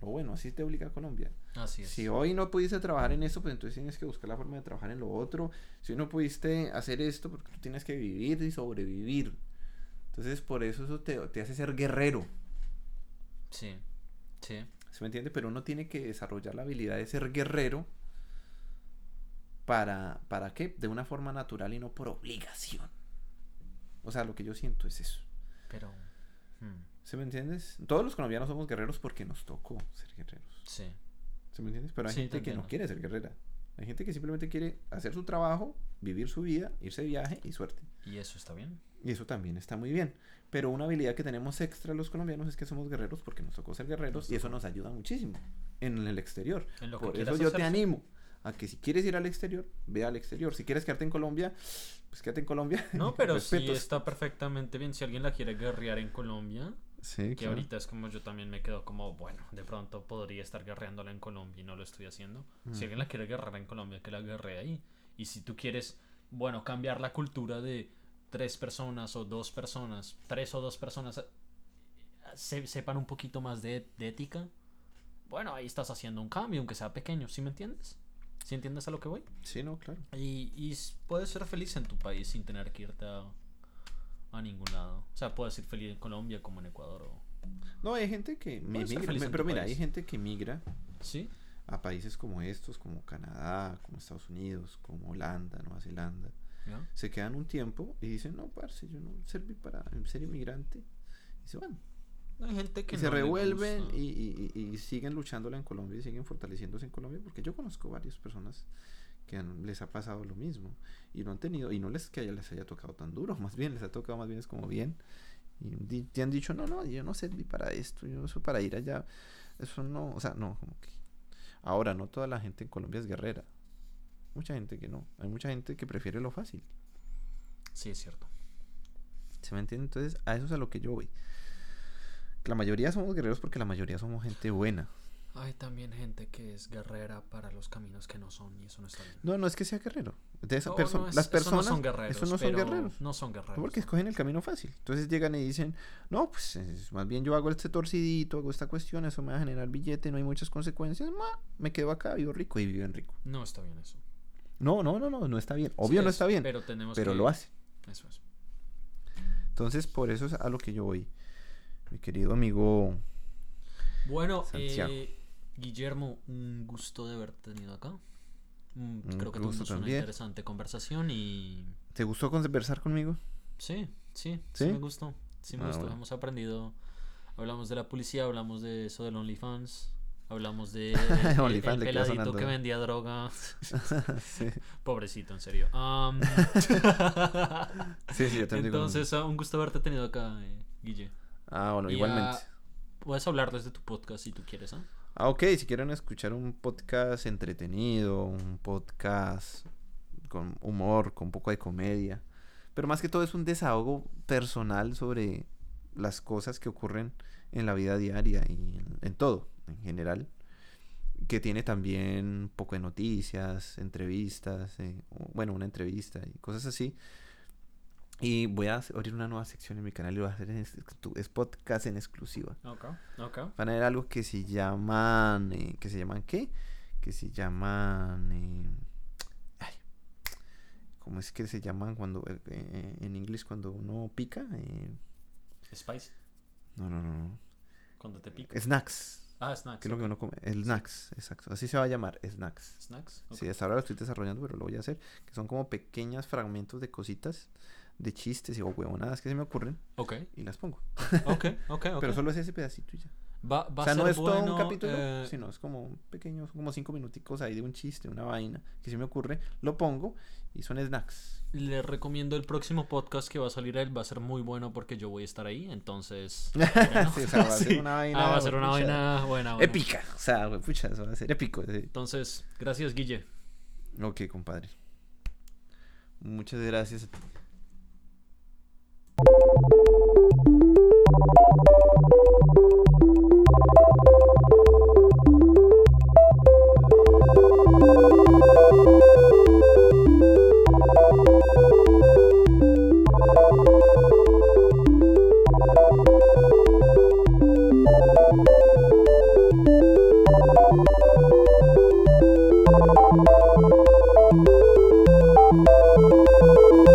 o bueno, así te obliga a Colombia. Así es. Si hoy no pudiste trabajar en eso, pues entonces tienes que buscar la forma de trabajar en lo otro. Si hoy no pudiste hacer esto, porque tú tienes que vivir y sobrevivir. Entonces, por eso eso te, te hace ser guerrero. Sí, sí. ¿Se me entiende? Pero uno tiene que desarrollar la habilidad de ser guerrero para, ¿para qué? De una forma natural y no por obligación. O sea, lo que yo siento es eso. Pero... Hmm. ¿Se me entiendes? Todos los colombianos somos guerreros porque nos tocó ser guerreros. Sí. ¿Se me entiendes? Pero hay gente que no quiere ser guerrera. Hay gente que simplemente quiere hacer su trabajo, vivir su vida, irse de viaje y suerte. Y eso está bien. Y eso también está muy bien. Pero una habilidad que tenemos extra los colombianos es que somos guerreros porque nos tocó ser guerreros y eso nos ayuda muchísimo en el exterior. Por eso yo te animo a que si quieres ir al exterior, ve al exterior. Si quieres quedarte en Colombia, pues quédate en Colombia. No, pero sí está perfectamente bien. Si alguien la quiere guerrear en Colombia, que ahorita es como yo también me quedo como, bueno, de pronto podría estar guerreándola en Colombia y no lo estoy haciendo. Si alguien la quiere guerrear en Colombia, que la guerre ahí. Y si tú quieres, bueno, cambiar la cultura de tres personas o dos personas, tres o dos personas, se, sepan un poquito más de, ética, bueno, ahí estás haciendo un cambio, aunque sea pequeño, ¿sí me entiendes? ¿Sí entiendes a lo que voy? Sí, no, claro. Y, y puedes ser feliz en tu país sin tener que irte a a ningún lado. O sea, puedes ir feliz en Colombia como en Ecuador. O... No, hay gente que migra, pero mira, hay gente que migra ¿Sí? a países como estos, como Canadá, como Estados Unidos, como Holanda, Nueva Zelanda. Se quedan un tiempo y dicen, no, parce, yo no serví para ser inmigrante. Y se van. Hay gente que y se no revuelven y- y- y siguen luchándola en Colombia y siguen fortaleciéndose en Colombia porque yo conozco varias personas que han- les ha pasado lo mismo y no han tenido y no les que haya, les haya tocado tan duro más bien les ha tocado más bien es como bien y di- te han dicho no no yo no serví para esto yo no soy para ir allá eso no o sea no como que ahora no toda la gente en Colombia es guerrera mucha gente que no hay mucha gente que prefiere lo fácil Sí, es cierto. ¿Se me entiende? Entonces, a eso es a lo que yo voy. La mayoría somos guerreros porque la mayoría somos gente buena. Hay también gente que es guerrera para los caminos que no son y eso no está bien. No, no es que sea guerrero. De esa No, perso- no es- las eso personas, no son guerreros. eso no son pero guerreros. No son guerreros. Porque escogen el camino fácil. Entonces llegan y dicen, no, pues es- más bien yo hago este torcidito, hago esta cuestión, eso me va a generar billete, no hay muchas consecuencias, ma, me quedo acá, vivo rico y viven rico. No está bien eso. No, no, no, no, no está bien. Obvio Sí no es, está bien, pero, Pero tenemos que... lo hacen. Eso es. Entonces, por eso es a lo que yo voy. Mi querido amigo, Bueno, Santiago. eh, Guillermo, un gusto de haberte tenido acá. Mm, Un Creo que tuvimos una también. interesante conversación y... ¿te gustó conversar conmigo? Sí, sí, ¿Sí? sí me gustó. Sí me Ah, gustó. bueno. Hemos aprendido. Hablamos de la policía, hablamos de eso del OnlyFans. Hablamos de el, el peladito que vendía droga. sí. Pobrecito, en serio. Am, sí, sí, yo lo Entonces, ah, un gusto haberte tenido acá, eh, Guille. Ah, bueno, Y, igualmente. ah, Puedes hablar desde tu podcast si tú quieres, ¿ah? Ah, ok, si quieren escuchar un podcast entretenido, un podcast con humor, con un poco de comedia, pero más que todo es un desahogo personal sobre las cosas que ocurren en la vida diaria y en, todo, en general, que tiene también un poco de noticias, entrevistas, eh, bueno, una entrevista y cosas así. Y voy a abrir una nueva sección en mi canal y lo voy a hacer en es, es podcast en exclusiva. Ok, ok. Van a ver algo que se llaman. eh, ¿Que se llaman qué? Que se llaman. eh, ay, ¿Cómo es que se llaman cuando. eh, eh, en inglés cuando uno pica? Eh, Spice, no, no, no, cuando te pica. Snacks. Ah, snacks. ¿Qué es lo que uno come? Snacks, exacto. Así se va a llamar, snacks. Snacks. Sí, hasta ahora lo estoy desarrollando, pero lo voy a hacer. Que son como pequeños fragmentos de cositas, de chistes y o huevonadas que se me ocurren Ok, y las pongo. ok, ok. ok. Pero solo es ese pedacito y ya. va, va o sea, a no es todo un bueno, capítulo, eh, sino es como un pequeño, como cinco minuticos ahí de un chiste, una vaina que se me ocurre, lo pongo y son snacks. Le recomiendo el próximo podcast que va a salir él. Va a ser muy bueno porque yo voy a estar ahí. Entonces. Sí, o sea, va a ser Sí. una vaina, Ah, va a ser una pucha, vaina buena. buena. épica. O sea, pucha, eso va a ser épico. sí. Entonces, gracias, Guille. Ok, compadre. Muchas gracias a ti.